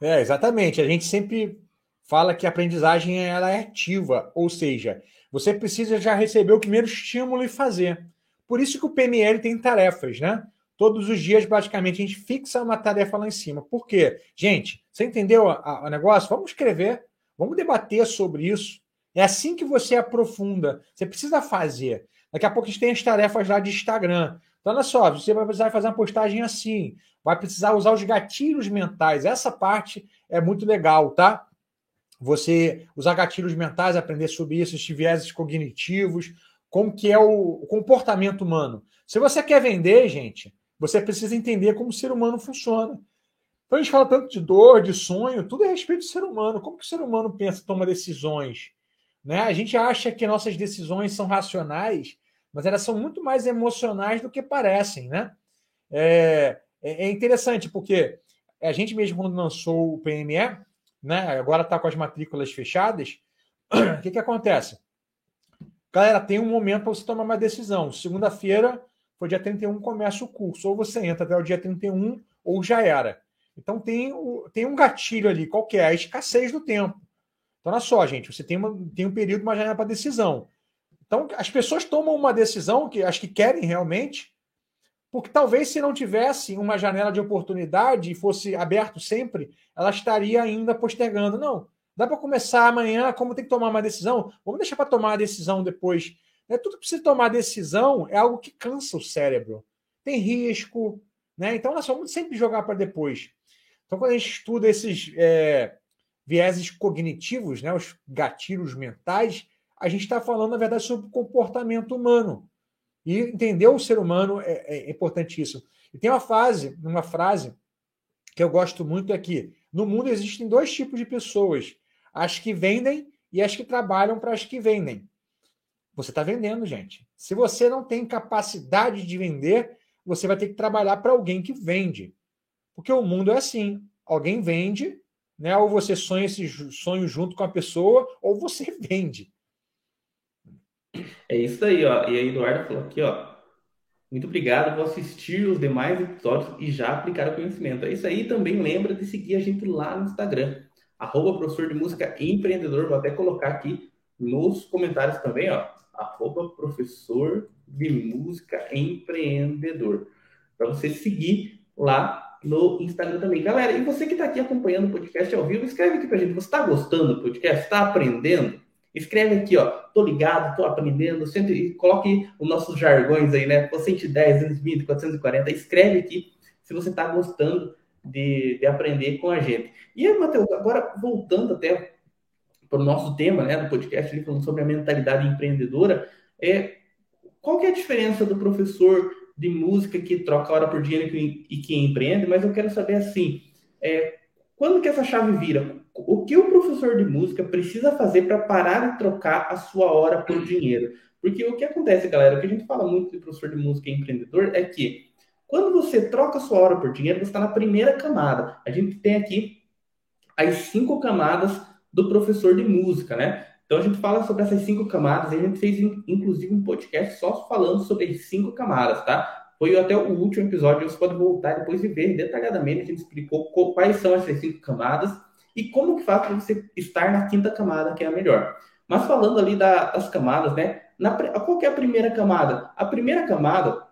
É, exatamente. A gente sempre fala que a aprendizagem ela é ativa, ou seja, você precisa já receber o primeiro estímulo e fazer. Por isso que o PML tem tarefas, né? Todos os dias, basicamente, a gente fixa uma tarefa lá em cima. Por quê? Gente, você entendeu o negócio? Vamos escrever, vamos debater sobre isso. É assim que você aprofunda. Você precisa fazer. Daqui a pouco a gente tem as tarefas lá de Instagram. Então, olha só, você vai precisar fazer uma postagem assim, vai precisar usar os gatilhos mentais. Essa parte é muito legal, tá? Você usar gatilhos mentais, aprender sobre isso, esses vieses cognitivos, como que é o comportamento humano. Se você quer vender, gente, você precisa entender como o ser humano funciona. Então a gente fala tanto de dor, de sonho, tudo é a respeito do ser humano. Como que o ser humano pensa, toma decisões? Né? A gente acha que nossas decisões são racionais, mas elas são muito mais emocionais do que parecem, né? É, é, é interessante porque a gente mesmo quando lançou o PME, né? Agora está com as matrículas fechadas. [CLEARS THROAT] O que, que acontece? Galera, tem um momento para você tomar uma decisão. Segunda-feira, foi dia 31, começa o curso. Ou você entra até o dia 31, ou já era. Então tem, o, tem um gatilho ali, qual que é? A escassez do tempo. Então, olha só, gente, você tem, uma, tem um período, uma janela para decisão. Então, as pessoas tomam uma decisão que as que querem realmente, porque talvez se não tivesse uma janela de oportunidade e fosse aberto sempre, ela estaria ainda postergando. Não, dá para começar amanhã, como tem que tomar uma decisão, vamos deixar para tomar a decisão depois. É, tudo que precisa tomar decisão é algo que cansa o cérebro. Tem risco, né? Então nós vamos sempre jogar para depois. Então, quando a gente estuda esses é, vieses cognitivos, né, os gatilhos mentais, a gente está falando, na verdade, sobre o comportamento humano. E entender o ser humano é, é importantíssimo. E tem uma fase, uma frase que eu gosto muito aqui. No mundo existem dois tipos de pessoas: as que vendem e as que trabalham para as que vendem. Você está vendendo, gente. Se você não tem capacidade de vender, você vai ter que trabalhar para alguém que vende. Porque o mundo é assim: alguém vende, né? Ou você sonha esse sonho junto com a pessoa, ou você [LAUGHS] vende. É isso aí, ó. E a Eduardo falou aqui, ó. Muito obrigado por assistir os demais episódios e já aplicar o conhecimento. É isso aí. Também lembra de seguir a gente lá no Instagram, arroba professor de música empreendedor. Vou até colocar aqui nos comentários também, ó. Arroba professor de música empreendedor. Para você seguir lá no Instagram também. Galera, e você que está aqui acompanhando o podcast ao vivo, escreve aqui para a gente. Você está gostando do podcast? Está aprendendo? Escreve aqui, ó, tô ligado, tô aprendendo, cento, coloque os nossos jargões aí, né? 110, 220, 440, escreve aqui se você está gostando de, de aprender com a gente. E Matheus, agora voltando até para o nosso tema, né, do podcast, ali, falando sobre a mentalidade empreendedora, é, qual que é a diferença do professor de música que troca hora por dinheiro e que empreende? Mas eu quero saber, assim, é, quando que essa chave vira? O que o professor de música precisa fazer para parar de trocar a sua hora por dinheiro? Porque o que acontece, galera, o que a gente fala muito de professor de música e empreendedor é que quando você troca a sua hora por dinheiro, você está na primeira camada. A gente tem aqui as cinco camadas do professor de música, né? Então a gente fala sobre essas cinco camadas, a gente fez inclusive um podcast só falando sobre as cinco camadas, tá? Foi até o último episódio, você pode voltar depois e ver detalhadamente, a gente explicou quais são essas cinco camadas e como que faz para você estar na quinta camada, que é a melhor. Mas falando ali da, das camadas, né? Na, qual é a primeira camada? A primeira camada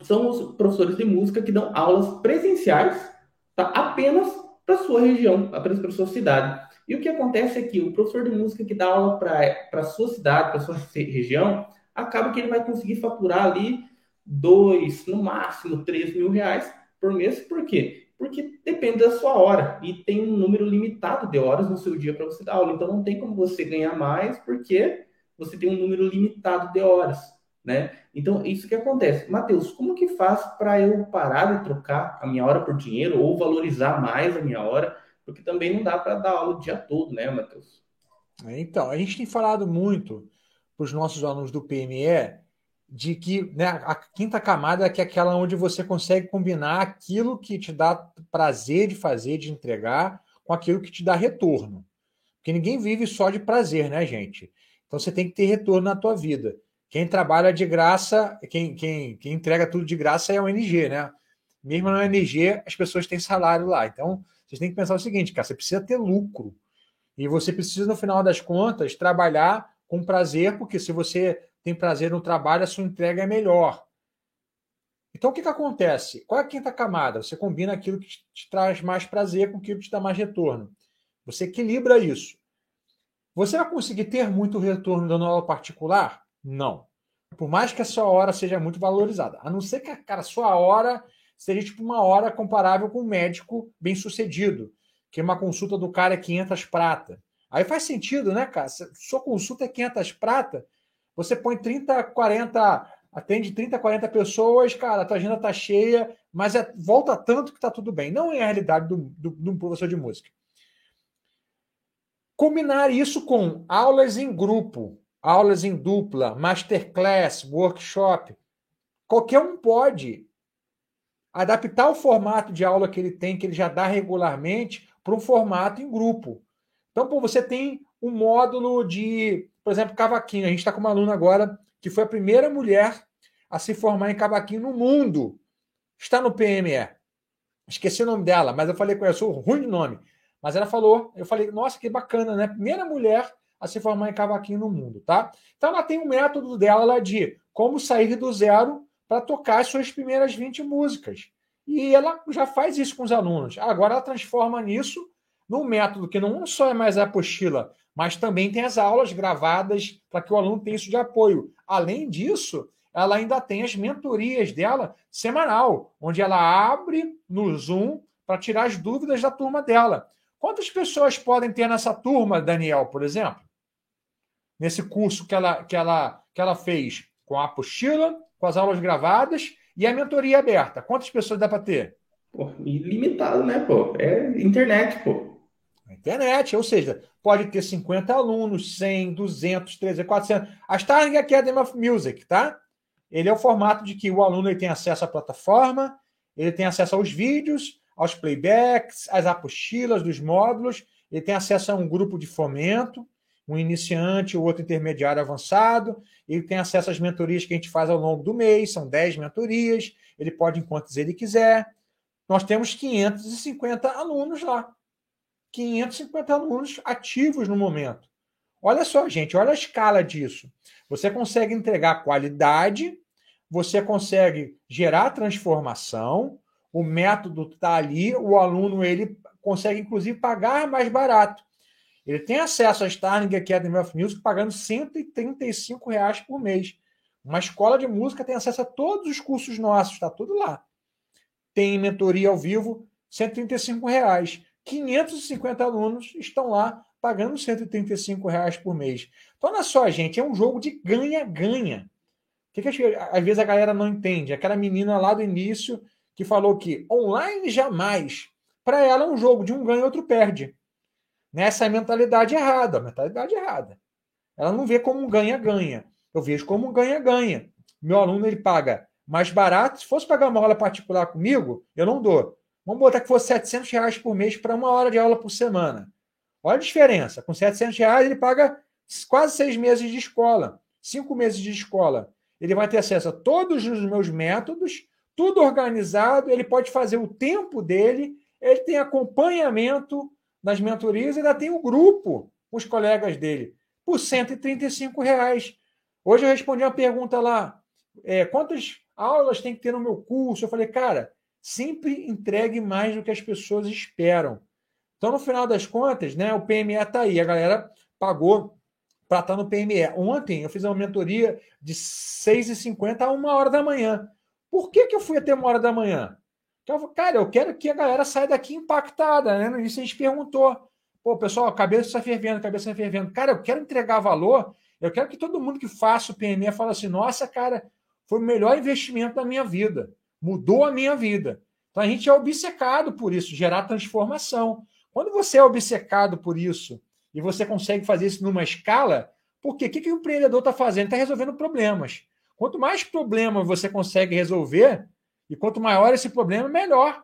são os professores de música que dão aulas presenciais tá? apenas para sua região, apenas para sua cidade. E o que acontece é que o professor de música que dá aula para a sua cidade, para sua região, acaba que ele vai conseguir faturar ali dois, no máximo três mil reais por mês. Por quê? Porque depende da sua hora e tem um número limitado de horas no seu dia para você dar aula. Então não tem como você ganhar mais porque você tem um número limitado de horas, né? Então isso que acontece. Mateus, como que faz para eu parar de trocar a minha hora por dinheiro ou valorizar mais a minha hora? Porque também não dá para dar aula o dia todo, né, Matheus? Então, a gente tem falado muito para os nossos alunos do PME de que né, a quinta camada é, é aquela onde você consegue combinar aquilo que te dá prazer de fazer, de entregar, com aquilo que te dá retorno. Porque ninguém vive só de prazer, né, gente? Então você tem que ter retorno na tua vida. Quem trabalha de graça, quem, quem, quem entrega tudo de graça é a ONG, né? Mesmo na ONG, as pessoas têm salário lá. Então, Vocês têm que pensar o seguinte, cara, você precisa ter lucro. E você precisa, no final das contas, trabalhar com prazer, porque se você tem prazer no trabalho, a sua entrega é melhor. Então, o que, que acontece? Qual é a quinta camada? Você combina aquilo que te traz mais prazer com aquilo que te dá mais retorno. Você equilibra isso. Você vai conseguir ter muito retorno dando aula particular? Não. Por mais que a sua hora seja muito valorizada. A não ser que cara, a sua hora seja tipo uma hora comparável com um médico bem sucedido, que uma consulta do cara é 500 prata. Aí faz sentido, né, cara? Sua consulta é 500 prata, você põe 30, 40, atende 30, 40 pessoas, cara, a tua agenda tá cheia, mas é, volta tanto que tá tudo bem. Não é a realidade de um professor de música. Combinar isso com aulas em grupo, aulas em dupla, masterclass, workshop. Qualquer um pode adaptar o formato de aula que ele tem, que ele já dá regularmente, para um formato em grupo. Então, pô, você tem um módulo de, por exemplo, cavaquinho. A gente está com uma aluna agora que foi a primeira mulher a se formar em cavaquinho no mundo. Está no PME. Esqueci o nome dela, mas eu falei com ela, eu sou ruim de nome. Mas ela falou, eu falei, nossa, que bacana, né? Primeira mulher a se formar em cavaquinho no mundo, tá? Então ela tem um método dela de como sair do zero para tocar as suas primeiras 20 músicas. E ela já faz isso com os alunos. Agora ela transforma nisso num método que não só é mais a apostila, mas também tem as aulas gravadas para que o aluno tenha isso de apoio. Além disso, ela ainda tem as mentorias dela semanal, onde ela abre no Zoom para tirar as dúvidas da turma dela. Quantas pessoas podem ter nessa turma, Daniel, por exemplo? Nesse curso que ela, que ela, que ela fez com a apostila, com as aulas gravadas e a mentoria aberta. Quantas pessoas dá para ter? Pô, ilimitado, né, pô? É internet, pô. Internet, ou seja, pode ter 50 alunos, 100, 200, 300, 400. A Starling Academy of Music, tá? Ele é o formato de que o aluno ele tem acesso à plataforma, ele tem acesso aos vídeos, aos playbacks, às apostilas dos módulos, ele tem acesso a um grupo de fomento, um iniciante, o outro intermediário avançado. Ele tem acesso às mentorias que a gente faz ao longo do mês, são 10 mentorias. Ele pode ir quantas ele quiser. Nós temos 550 alunos lá. 550 alunos ativos no momento. Olha só, gente, olha a escala disso. Você consegue entregar qualidade, você consegue gerar transformação, o método está ali, o aluno ele consegue inclusive pagar mais barato. Ele tem acesso à Starling Academy of Music pagando 135 reais por mês. Uma escola de música tem acesso a todos os cursos nossos, está tudo lá. Tem mentoria ao vivo, 135 reais. 550 alunos estão lá pagando 135 reais por mês. Então, olha só, gente, é um jogo de ganha-ganha. O que, que às vezes a galera não entende? Aquela menina lá do início que falou que online jamais. Para ela é um jogo de um ganha e outro perde. Nessa é a mentalidade errada, a mentalidade errada. Ela não vê como um ganha-ganha. Eu vejo como um ganha-ganha. Meu aluno ele paga mais barato. Se fosse pagar uma aula particular comigo, eu não dou. Vamos botar que fosse 700 reais por mês para uma hora de aula por semana. Olha a diferença. Com 700 reais, ele paga quase seis meses de escola, cinco meses de escola. Ele vai ter acesso a todos os meus métodos, tudo organizado. Ele pode fazer o tempo dele. Ele tem acompanhamento nas mentorias, ainda tem o grupo com os colegas dele, por 135 reais. Hoje eu respondi uma pergunta lá: é, quantas aulas tem que ter no meu curso? Eu falei, cara, sempre entregue mais do que as pessoas esperam. Então, no final das contas, né, o PME está aí. A galera pagou para estar tá no PME. Ontem eu fiz uma mentoria de 6h50 a 1 hora da manhã. Por que, que eu fui até uma hora da manhã? Então, cara, eu quero que a galera saia daqui impactada, né? No início a gente perguntou. Pô, pessoal, cabeça está fervendo, cabeça está fervendo. Cara, eu quero entregar valor, eu quero que todo mundo que faça o PME fale assim: nossa, cara, foi o melhor investimento da minha vida. Mudou a minha vida. Então a gente é obcecado por isso, gerar transformação. Quando você é obcecado por isso e você consegue fazer isso numa escala, por quê? O que, que o empreendedor está fazendo? Está resolvendo problemas. Quanto mais problemas você consegue resolver, e quanto maior esse problema, melhor.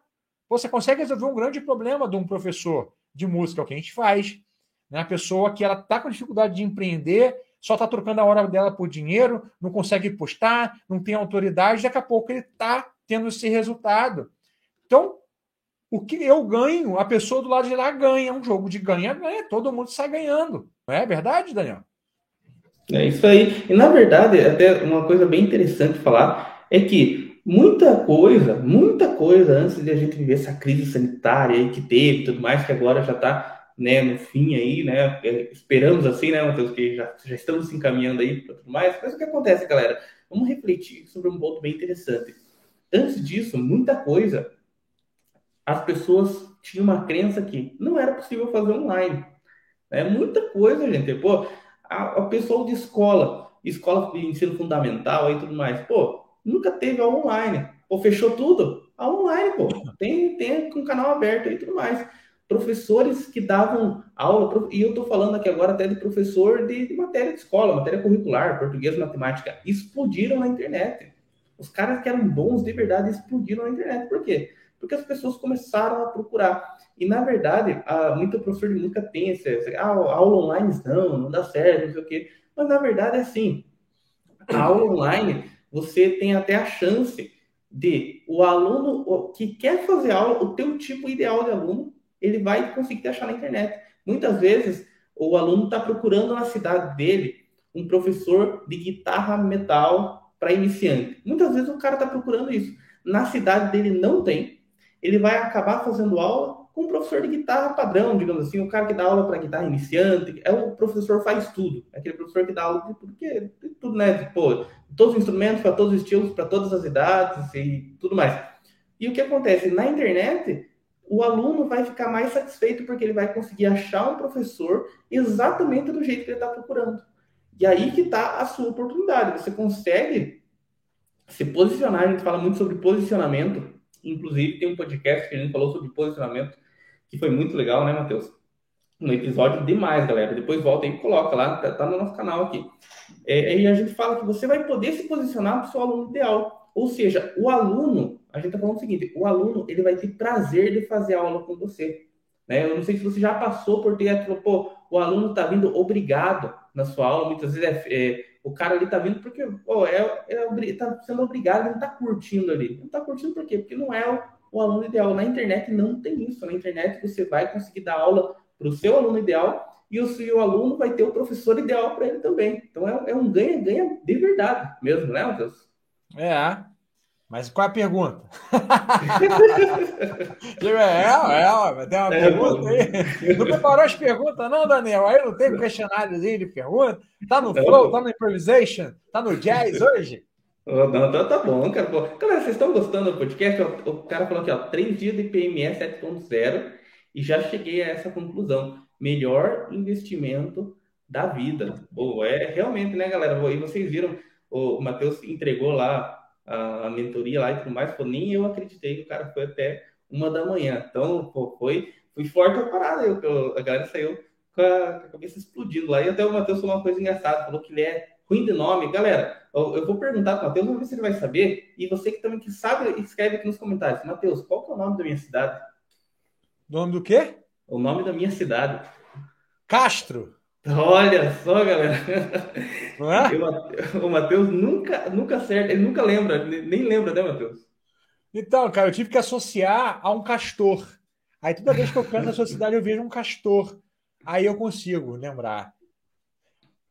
Você consegue resolver um grande problema de um professor de música, é o que a gente faz. Né? A pessoa que ela está com dificuldade de empreender, só está trocando a hora dela por dinheiro, não consegue postar, não tem autoridade, daqui a pouco ele está tendo esse resultado. Então, o que eu ganho, a pessoa do lado de lá ganha. É um jogo de ganha-ganha, todo mundo sai ganhando. Não é verdade, Daniel? É isso aí. E na verdade, até uma coisa bem interessante falar é que muita coisa, muita coisa antes de a gente viver essa crise sanitária aí que teve, tudo mais que agora já está né, no fim aí, né? Esperamos assim, né, Matheus, que já, já estamos se encaminhando aí para tudo mais. Mas o que acontece, galera? Vamos refletir sobre um ponto bem interessante. Antes disso, muita coisa, as pessoas tinham uma crença que não era possível fazer online. É muita coisa, gente. Pô, a, a pessoa de escola, escola de ensino fundamental e tudo mais, pô, nunca teve online. Pô, fechou tudo? A online, pô. Tem, tem um canal aberto e tudo mais. Professores que davam aula, e eu estou falando aqui agora até de professor de, de, matéria de escola, matéria curricular, português, matemática, explodiram na internet. Os caras que eram bons de verdade explodiram na internet. Por quê? Porque as pessoas começaram a procurar. E, na verdade, a, muito professor de música tem esse ah, aula online não, não dá certo, não sei o quê. Mas, na verdade, é assim. A aula online, você tem até a chance de o aluno que quer fazer aula, o teu tipo ideal de aluno, ele vai conseguir achar na internet. Muitas vezes, o aluno está procurando na cidade dele um professor de guitarra metal para iniciante. Muitas vezes o cara está procurando isso. Na cidade dele não tem. Ele vai acabar fazendo aula com um professor de guitarra padrão, digamos assim, o cara que dá aula para guitarra iniciante, é o professor faz tudo, é aquele professor que dá aula de tudo, que, de tudo, né? Pô, todos os instrumentos, para todos os estilos, para todas as idades e tudo mais. E o que acontece? Na internet, o aluno vai ficar mais satisfeito porque ele vai conseguir achar um professor exatamente do jeito que ele está procurando. E aí que está a sua oportunidade. Você consegue se posicionar, a gente fala muito sobre posicionamento, inclusive tem um podcast que a gente falou sobre posicionamento que foi muito legal, né, Matheus? Um episódio demais, galera. Depois volta aí e coloca lá, tá, tá no nosso canal aqui. É, e a gente fala que você vai poder se posicionar para o seu aluno ideal. Ou seja, o aluno, a gente tá falando o seguinte, o aluno ele vai ter prazer de fazer aula com você. Né? Eu não sei se você já passou por ter aquilo, pô, o aluno está vindo obrigado na sua aula, muitas vezes é, é o cara ali está vindo porque pô, é, é, tá sendo obrigado, não está curtindo ali. Não está curtindo por quê? Porque não é o, o aluno ideal. Na internet não tem isso. Na internet você vai conseguir dar aula para o seu aluno ideal e o seu aluno vai ter o professor ideal para ele também. Então é, é um ganha-ganha de verdade mesmo, né, Matheus? É. Mas qual é a pergunta? [LAUGHS] é, é, mas tem uma é, pergunta aí. Não preparou as perguntas, não, Daniel? Aí não tem questionáriozinho de pergunta? Tá no flow, tá no improvisation, tá no jazz hoje? Oh, não, tá, tá bom, cara. Pô. Galera, vocês estão gostando do podcast? O cara falou aqui, ó, três dias de PME 7.0 e já cheguei a essa conclusão. Melhor investimento da vida. Pô, é realmente, né, galera? E vocês viram, o Matheus entregou lá a, a, mentoria lá e tudo mais, pô, nem eu acreditei que o cara foi até uma da manhã. Então, pô, foi, foi forte a parada. Eu, a galera saiu com a, com a cabeça explodindo lá. E até o Matheus falou uma coisa engraçada, falou que ele é ruim de nome. Galera, eu, eu vou perguntar para o Matheus, vamos ver se ele vai saber. E você que também que sabe, escreve aqui nos comentários. Matheus, qual que é o nome da minha cidade? Nome do quê? O nome da minha cidade. Castro. Olha só, galera. É? Eu, o Matheus nunca, nunca acerta, ele nunca lembra, nem lembra, né, Matheus? Então, cara, eu tive que associar a um castor. Aí toda vez que eu canto na sua cidade, eu vejo um castor. Aí eu consigo lembrar.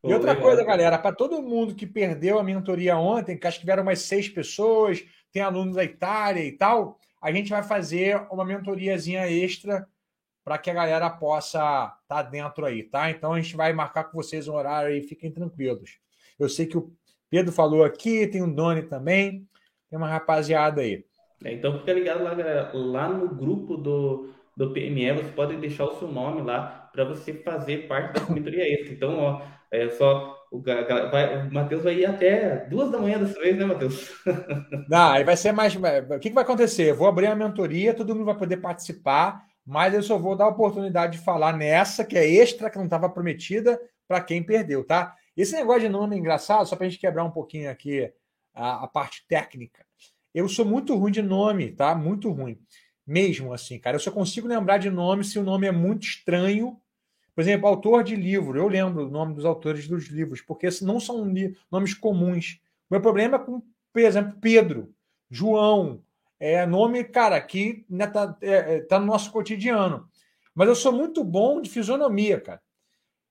Pô, e outra legal. coisa, galera, para todo mundo que perdeu a mentoria ontem, que acho que tiveram umas seis pessoas, tem alunos da Itália e tal, a gente vai fazer uma mentoriazinha extra para que a galera possa estar tá dentro aí, tá? Então a gente vai marcar com vocês um horário aí, fiquem tranquilos. Eu sei que o Pedro falou aqui, tem o Doni também, tem uma rapaziada aí. É, então fica ligado lá, galera, lá no grupo do, do PME, você pode deixar o seu nome lá para você fazer parte da mentoria extra. Então, ó, é só o, vai, o Matheus vai ir até duas da manhã dessa vez, né, Matheus? [LAUGHS] Não, aí vai ser mais. O que, que vai acontecer? Eu vou abrir a mentoria, todo mundo vai poder participar, mas eu só vou dar a oportunidade de falar nessa, que é extra, que não estava prometida, para quem perdeu, tá? Esse negócio de nome é engraçado, só para a gente quebrar um pouquinho aqui a, a parte técnica. Eu sou muito ruim de nome, tá? Muito ruim. Mesmo assim, cara. Eu só consigo lembrar de nome se o nome é muito estranho por exemplo, autor de livro, eu lembro o nome dos autores dos livros, porque não são nomes comuns. O meu problema é com, por exemplo, Pedro, João, é nome, cara, que né, tá, é, é, tá no nosso cotidiano. Mas eu sou muito bom de fisionomia, cara.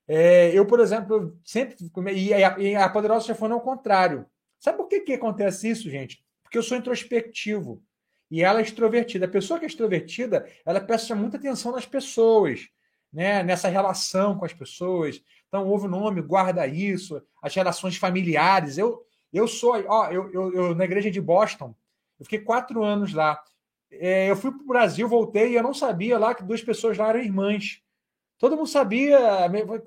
É, eu, por exemplo, sempre. E a, e a Poderosa Chefona é o contrário. Sabe por que, que acontece isso, gente? Porque eu sou introspectivo e ela é extrovertida. A pessoa que é extrovertida, ela presta muita atenção nas pessoas, né? nessa relação com as pessoas. Então, ouve o nome, guarda isso, as relações familiares. Eu, eu sou, ó, eu, eu, eu na igreja de Boston, eu fiquei quatro anos lá. É, eu fui para o Brasil, voltei e eu não sabia lá que duas pessoas lá eram irmãs. Todo mundo sabia.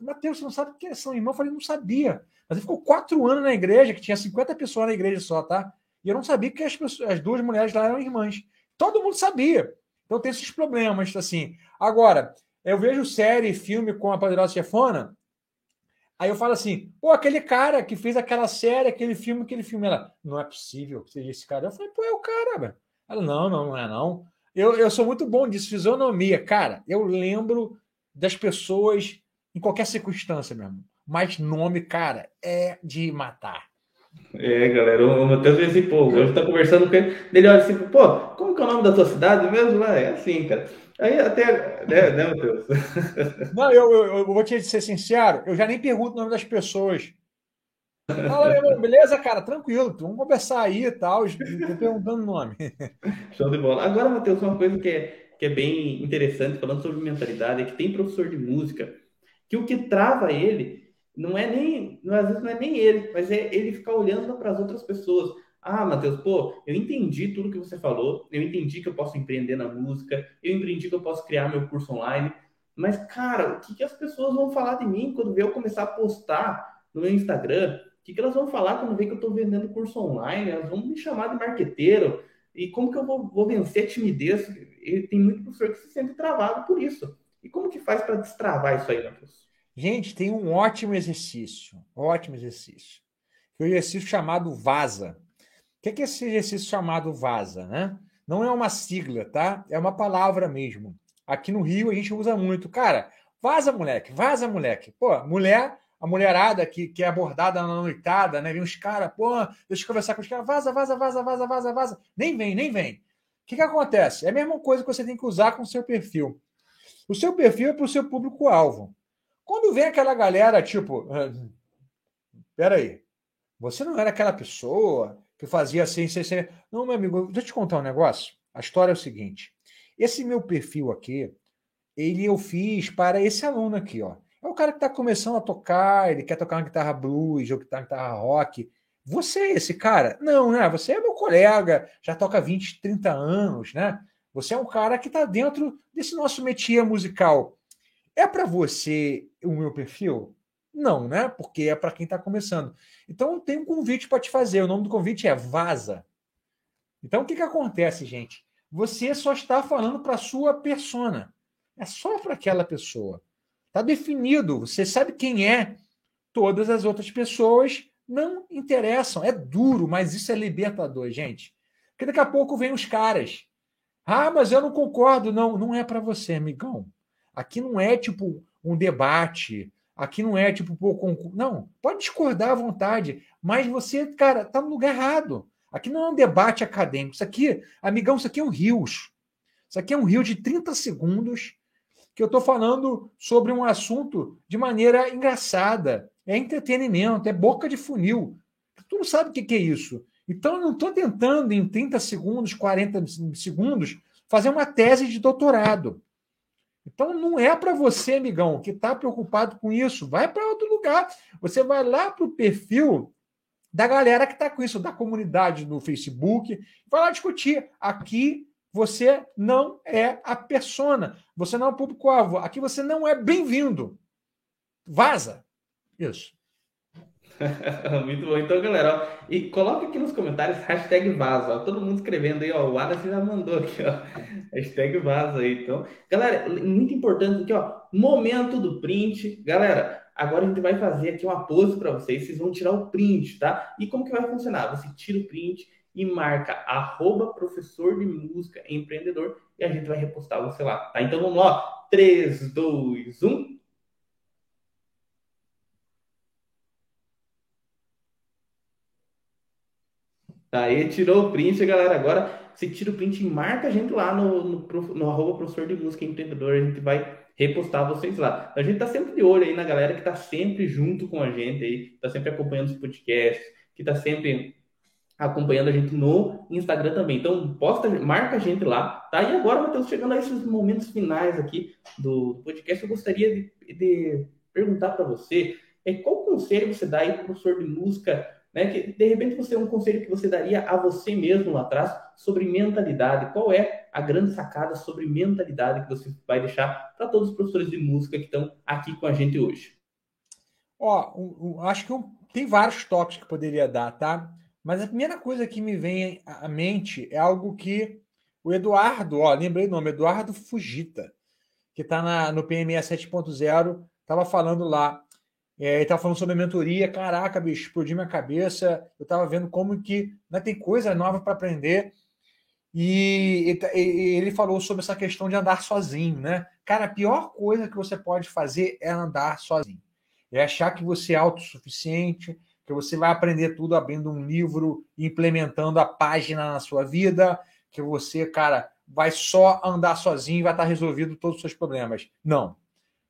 Mateus, você não sabe que são irmãos? Eu falei, não sabia. Mas ele ficou quatro anos na igreja, que tinha 50 pessoas na igreja só, tá? E eu não sabia que as, pessoas, as duas mulheres lá eram irmãs. Todo mundo sabia. Então tem esses problemas, assim. Agora, eu vejo série, filme com a Poderosa Chefona, aí eu falo assim, pô, aquele cara que fez aquela série, aquele filme, aquele filme. Ela, não é possível que seja esse cara. Eu falei, pô, é o cara, velho. Ela, não, não, não é não. Eu, eu sou muito bom disso, fisionomia. Cara, eu lembro das pessoas em qualquer circunstância mesmo. Mas nome, cara, é de matar. É, galera, o Matheus vê assim, pô, hoje tá conversando com ele, ele olha assim, pô, como que é o nome da tua cidade mesmo? É assim, cara. Aí até, né, né Matheus? [LAUGHS] Não, eu, eu, eu, vou te ser sincero, eu já nem pergunto o nome das pessoas. Fala, beleza, cara? Tranquilo, vamos conversar aí e tal, perguntando o nome. Show de bola. Agora, Matheus, uma coisa que é, que é bem interessante, falando sobre mentalidade, é que tem professor de música que o que trava ele não é nem, às vezes não é nem ele, mas é ele ficar olhando para as outras pessoas. Ah, Matheus, pô, eu entendi tudo que você falou, eu entendi que eu posso empreender na música, eu entendi que eu posso criar meu curso online, mas, cara, o que, que as pessoas vão falar de mim quando eu começar a postar no meu Instagram? O que, que elas vão falar quando ver que eu estou vendendo curso online? Elas vão me chamar de marqueteiro. E como que eu vou, vou vencer a timidez? E tem muito professor que se sente travado por isso. E como que faz para destravar isso aí, Matheus? Gente, tem um ótimo exercício, ótimo exercício. Que é o exercício chamado VASA. O que é esse exercício chamado VASA, né? Não é uma sigla, tá? É uma palavra mesmo. Aqui no Rio a gente usa muito. Cara, vaza, moleque, vaza, moleque. Pô, mulher, a mulherada que, que é abordada na noitada, né? Vem os caras, pô, deixa eu conversar com os caras, vaza, vaza, vaza, vaza, vaza, vaza. Nem vem, nem vem. O que, que acontece? É a mesma coisa que você tem que usar com o seu perfil. O seu perfil é para o seu público-alvo. Quando vem aquela galera, tipo, ah, peraí, você não era aquela pessoa que fazia assim, assim, assim. Não, meu amigo, deixa eu te contar um negócio. A história é o seguinte: esse meu perfil aqui, ele eu fiz para esse aluno aqui, ó. É o cara que está começando a tocar, ele quer tocar uma guitarra blues ou guitarra, guitarra rock. Você é esse cara? Não, né? Você é meu colega, já toca 20, 30 anos, né? Você é um cara que está dentro desse nosso métier musical. É para você o meu perfil? Não, né? Porque é para quem está começando. Então, tem um convite para te fazer. O nome do convite é Vaza. Então, o que, que acontece, gente? Você só está falando para a sua persona. É só para aquela pessoa. Está definido. Você sabe quem é. Todas as outras pessoas não interessam. É duro, mas isso é libertador, gente. Porque daqui a pouco vem os caras. Ah, mas eu não concordo. Não, não é para você, amigão. Aqui não é tipo um debate, aqui não é tipo, pô, concurso. Não, pode discordar à vontade, mas você, cara, tá no lugar errado. Aqui não é um debate acadêmico. Isso aqui, amigão, isso aqui é um rios. Isso aqui é um rio de 30 segundos que eu estou falando sobre um assunto de maneira engraçada. É entretenimento, é boca de funil. Tu não sabe o que é isso. Então, eu não estou tentando, em 30 segundos, 40 segundos, fazer uma tese de doutorado. Então não é para você, amigão, que está preocupado com isso. Vai para outro lugar. Você vai lá para o perfil da galera que está com isso, da comunidade no Facebook, vai lá discutir. Aqui você não é a persona, você não é o público-alvo, aqui você não é bem-vindo. Vaza. Isso. [LAUGHS] Muito bom. Então, galera, ó, e coloca aqui nos comentários hashtag vaza. Ó, todo mundo escrevendo aí, ó. O Wallace já mandou aqui, ó. [LAUGHS] Hashtag vaza aí. Então, galera, muito importante aqui, ó. Momento do print. Galera, agora a gente vai fazer aqui uma pose para vocês. Vocês vão tirar o print, tá? E como que vai funcionar? Você tira o print e marca arroba professor de música empreendedor e a gente vai repostar você lá, tá? Então vamos lá, 3, 2, 1. Aí tirou o print, galera. Agora você tira o print marca a gente lá no, no, no arroba professor de música empreendedor, a gente vai repostar vocês lá. A gente tá sempre de olho aí na galera que tá sempre junto com a gente aí, tá sempre acompanhando os podcasts, que tá sempre acompanhando a gente no Instagram também. Então, posta, marca a gente lá, tá? E agora, Matheus, chegando a esses momentos finais aqui do podcast, eu gostaria de, de perguntar para você é, qual conselho você dá aí para o professor de música, né? Que de repente você um conselho que você daria a você mesmo lá atrás sobre mentalidade. Qual é a grande sacada sobre mentalidade que você vai deixar para todos os professores de música que estão aqui com a gente hoje? Ó, um, um, acho que tem vários toques que poderia dar, tá? Mas a primeira coisa que me vem à mente é algo que o Eduardo, ó, lembrei o nome, Eduardo Fugita, que está no PME 7.0, estava falando lá. É, ele estava falando sobre a mentoria. Caraca, bicho, explodiu minha cabeça. Eu estava vendo como que né, tem coisa nova para aprender. E ele falou sobre essa questão de andar sozinho, né? Cara, a pior coisa que você pode fazer é andar sozinho. É achar que você é autossuficiente, que você vai aprender tudo abrindo um livro, implementando a página na sua vida, que você, cara, vai só andar sozinho e vai estar resolvido todos os seus problemas. Não.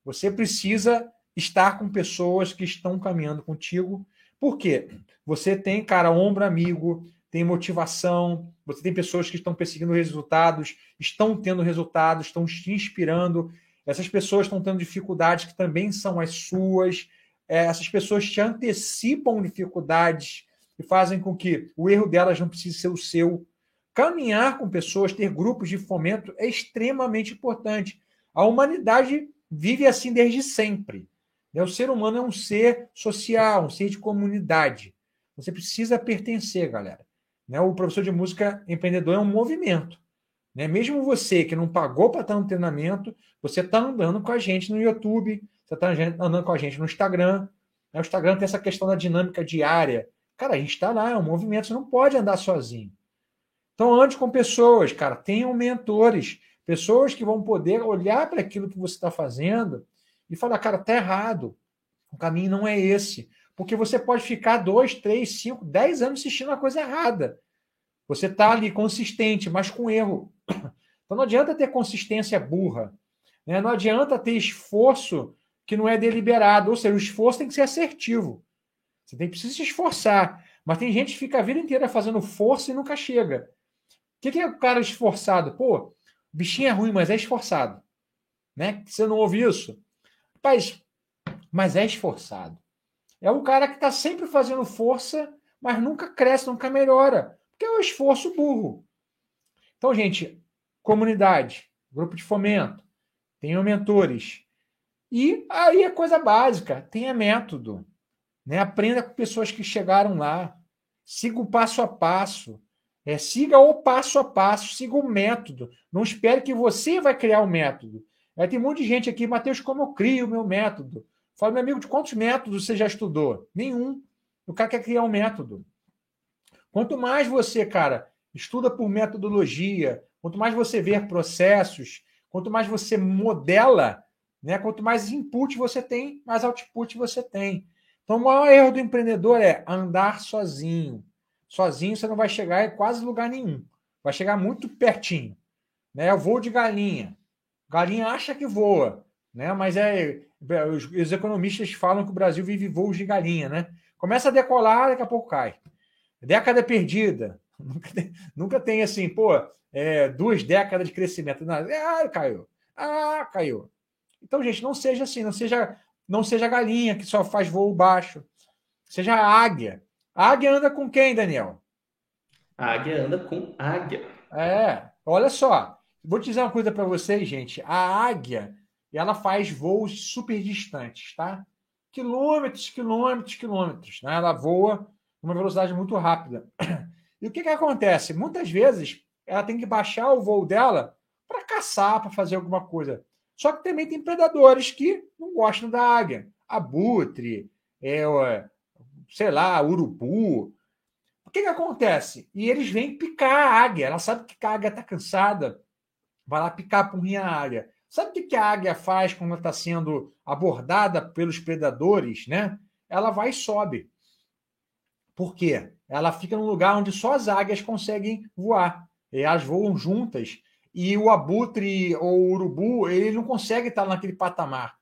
Você precisa estar com pessoas que estão caminhando contigo. Por quê? Você tem, cara, ombro amigo, tem motivação, você tem pessoas que estão perseguindo resultados, estão tendo resultados, estão te inspirando. Essas pessoas estão tendo dificuldades que também são as suas é, essas pessoas te antecipam dificuldades e fazem com que o erro delas não precise ser o seu. Caminhar com pessoas, ter grupos de fomento é extremamente importante. A humanidade vive assim desde sempre. Né? O ser humano é um ser social, um ser de comunidade. Você precisa pertencer, galera. Né? O professor de música empreendedor é um movimento. Né? Mesmo você que não pagou para estar no treinamento, você está andando com a gente no YouTube, você está andando com a gente no Instagram. Né? O Instagram tem essa questão da dinâmica diária. Cara, a gente está lá, é um movimento, você não pode andar sozinho. Então, ande com pessoas, cara, tenham mentores, pessoas que vão poder olhar para aquilo que você está fazendo e falar, cara, tá errado. O caminho não é esse. Porque você pode ficar dois, três, cinco, dez anos assistindo a coisa errada. Você está ali consistente, mas com erro. [CLEARS THROAT] Então não adianta ter consistência burra. Né? Não adianta ter esforço que não é deliberado. Ou seja, o esforço tem que ser assertivo. Você tem que se esforçar. Mas tem gente que fica a vida inteira fazendo força e nunca chega. O que é o cara esforçado? Pô, o bichinho é ruim, mas é esforçado. Né? Você não ouve isso? Rapaz, mas é esforçado. É um cara que está sempre fazendo força, mas nunca cresce, nunca melhora. Porque é o um esforço burro. Então, gente, comunidade, grupo de fomento, tenham mentores, e aí é coisa básica, tenha método. Né? Aprenda com pessoas que chegaram lá. Siga o passo a passo. É, siga o passo a passo, siga o método. Não espere que você vai criar o método. É, tem um monte de gente aqui, Matheus, como eu crio o meu método? Fala, meu amigo, de quantos métodos você já estudou? Nenhum. O cara quer criar um método. Quanto mais você, cara, estuda por metodologia, quanto mais você vê processos, quanto mais você modela né? Quanto mais input você tem, mais output você tem. Então, o maior erro do empreendedor é andar sozinho. Sozinho você não vai chegar em quase lugar nenhum. Vai chegar muito pertinho. Né? Eu vou de galinha. Galinha acha que voa, né? mas é, os, os economistas falam que o Brasil vive voos de galinha. Né? Começa a decolar, daqui a pouco cai. Década perdida. [LAUGHS] Nunca tem, nunca tem assim, pô, é, duas décadas de crescimento. Ah, caiu. Ah, caiu. Então, gente, não seja assim, não seja, não seja galinha que só faz voo baixo. Seja águia. A águia anda com quem, Daniel? A águia anda com águia. É, olha só. Vou te dizer uma coisa para vocês, gente. A águia, ela faz voos super distantes, tá? Quilômetros, quilômetros, quilômetros. Né? Ela voa numa velocidade muito rápida. [CLEARS THROAT] E o que, que acontece? Muitas vezes ela tem que baixar o voo dela para caçar, para fazer alguma coisa. Só que também tem predadores que não gostam da águia. Abutre, é, sei lá, urubu. O que, que acontece? E eles vêm picar a águia. Ela sabe que a águia está cansada. Vai lá picar a porrinha a águia. Sabe o que, que a águia faz quando está sendo abordada pelos predadores? Né? Ela vai e sobe. Por quê? Ela fica num lugar onde só as águias conseguem voar. elas voam juntas e o abutre ou o urubu, ele não consegue estar naquele patamar.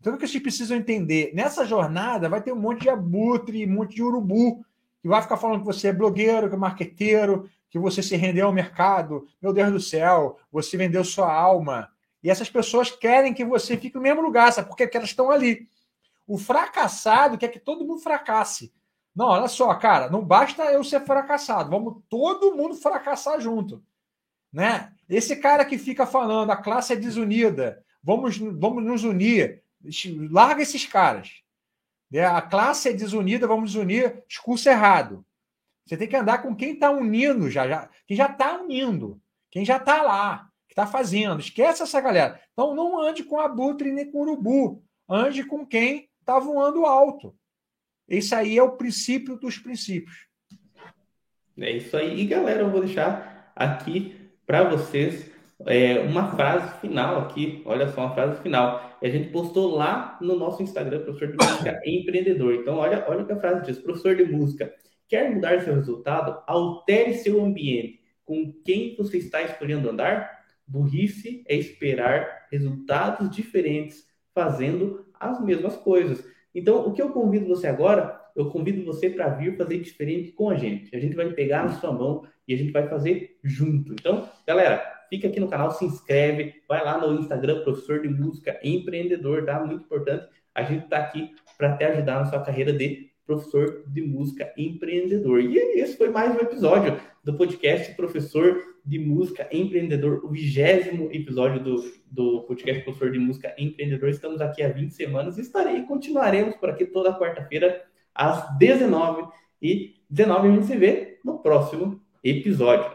Então, o que vocês precisam entender? Nessa jornada vai ter um monte de abutre, um monte de urubu, que vai ficar falando que você é blogueiro, que é marqueteiro, que você se rendeu ao mercado. Meu Deus do céu, você vendeu sua alma. E essas pessoas querem que você fique no mesmo lugar, sabe? Porque elas estão ali. O fracassado quer que todo mundo fracasse. Não, olha só, cara, não basta eu ser fracassado, vamos todo mundo fracassar junto. Né? Esse cara que fica falando a classe é desunida, vamos, vamos nos unir, larga esses caras. Né? A classe é desunida, vamos nos unir, discurso errado. Você tem que andar com quem está unindo já, já, quem já está unindo, quem já está lá, que está fazendo. Esquece essa galera. Então não ande com abutre nem com urubu. Ande com quem está voando alto. Esse aí é o princípio dos princípios. É isso aí. E galera, eu vou deixar aqui para vocês é, uma frase final aqui. Olha só, uma frase final. A gente postou lá no nosso Instagram, professor de música [LAUGHS] empreendedor. Então, olha, olha o que a frase diz: professor de música, quer mudar seu resultado? Altere seu ambiente. Com quem você está escolhendo andar? Burrice é esperar resultados diferentes fazendo as mesmas coisas. Então, o que eu convido você agora, eu convido você para vir fazer diferente com a gente. A gente vai pegar na sua mão e a gente vai fazer junto. Então, galera, fica aqui no canal, se inscreve, vai lá no Instagram, professor de música empreendedor, tá? Muito importante. A gente está aqui para te ajudar na sua carreira de professor de música empreendedor. E esse foi mais um episódio do podcast Professor de Música Empreendedor, o vigésimo episódio do, do podcast Professor de Música Empreendedor. Estamos aqui há 20 semanas e estarei, continuaremos por aqui toda quarta-feira às 19 e 19 a gente se vê no próximo episódio.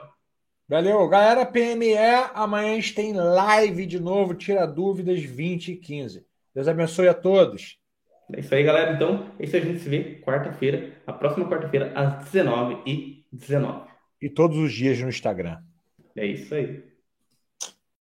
Valeu, galera PME, amanhã a gente tem live de novo, tira dúvidas 20 e 15. Deus abençoe a todos. É isso aí, galera. Então, é isso a gente se vê quarta-feira, a próxima quarta-feira, às 19 e 19 E todos os dias no Instagram. É isso aí.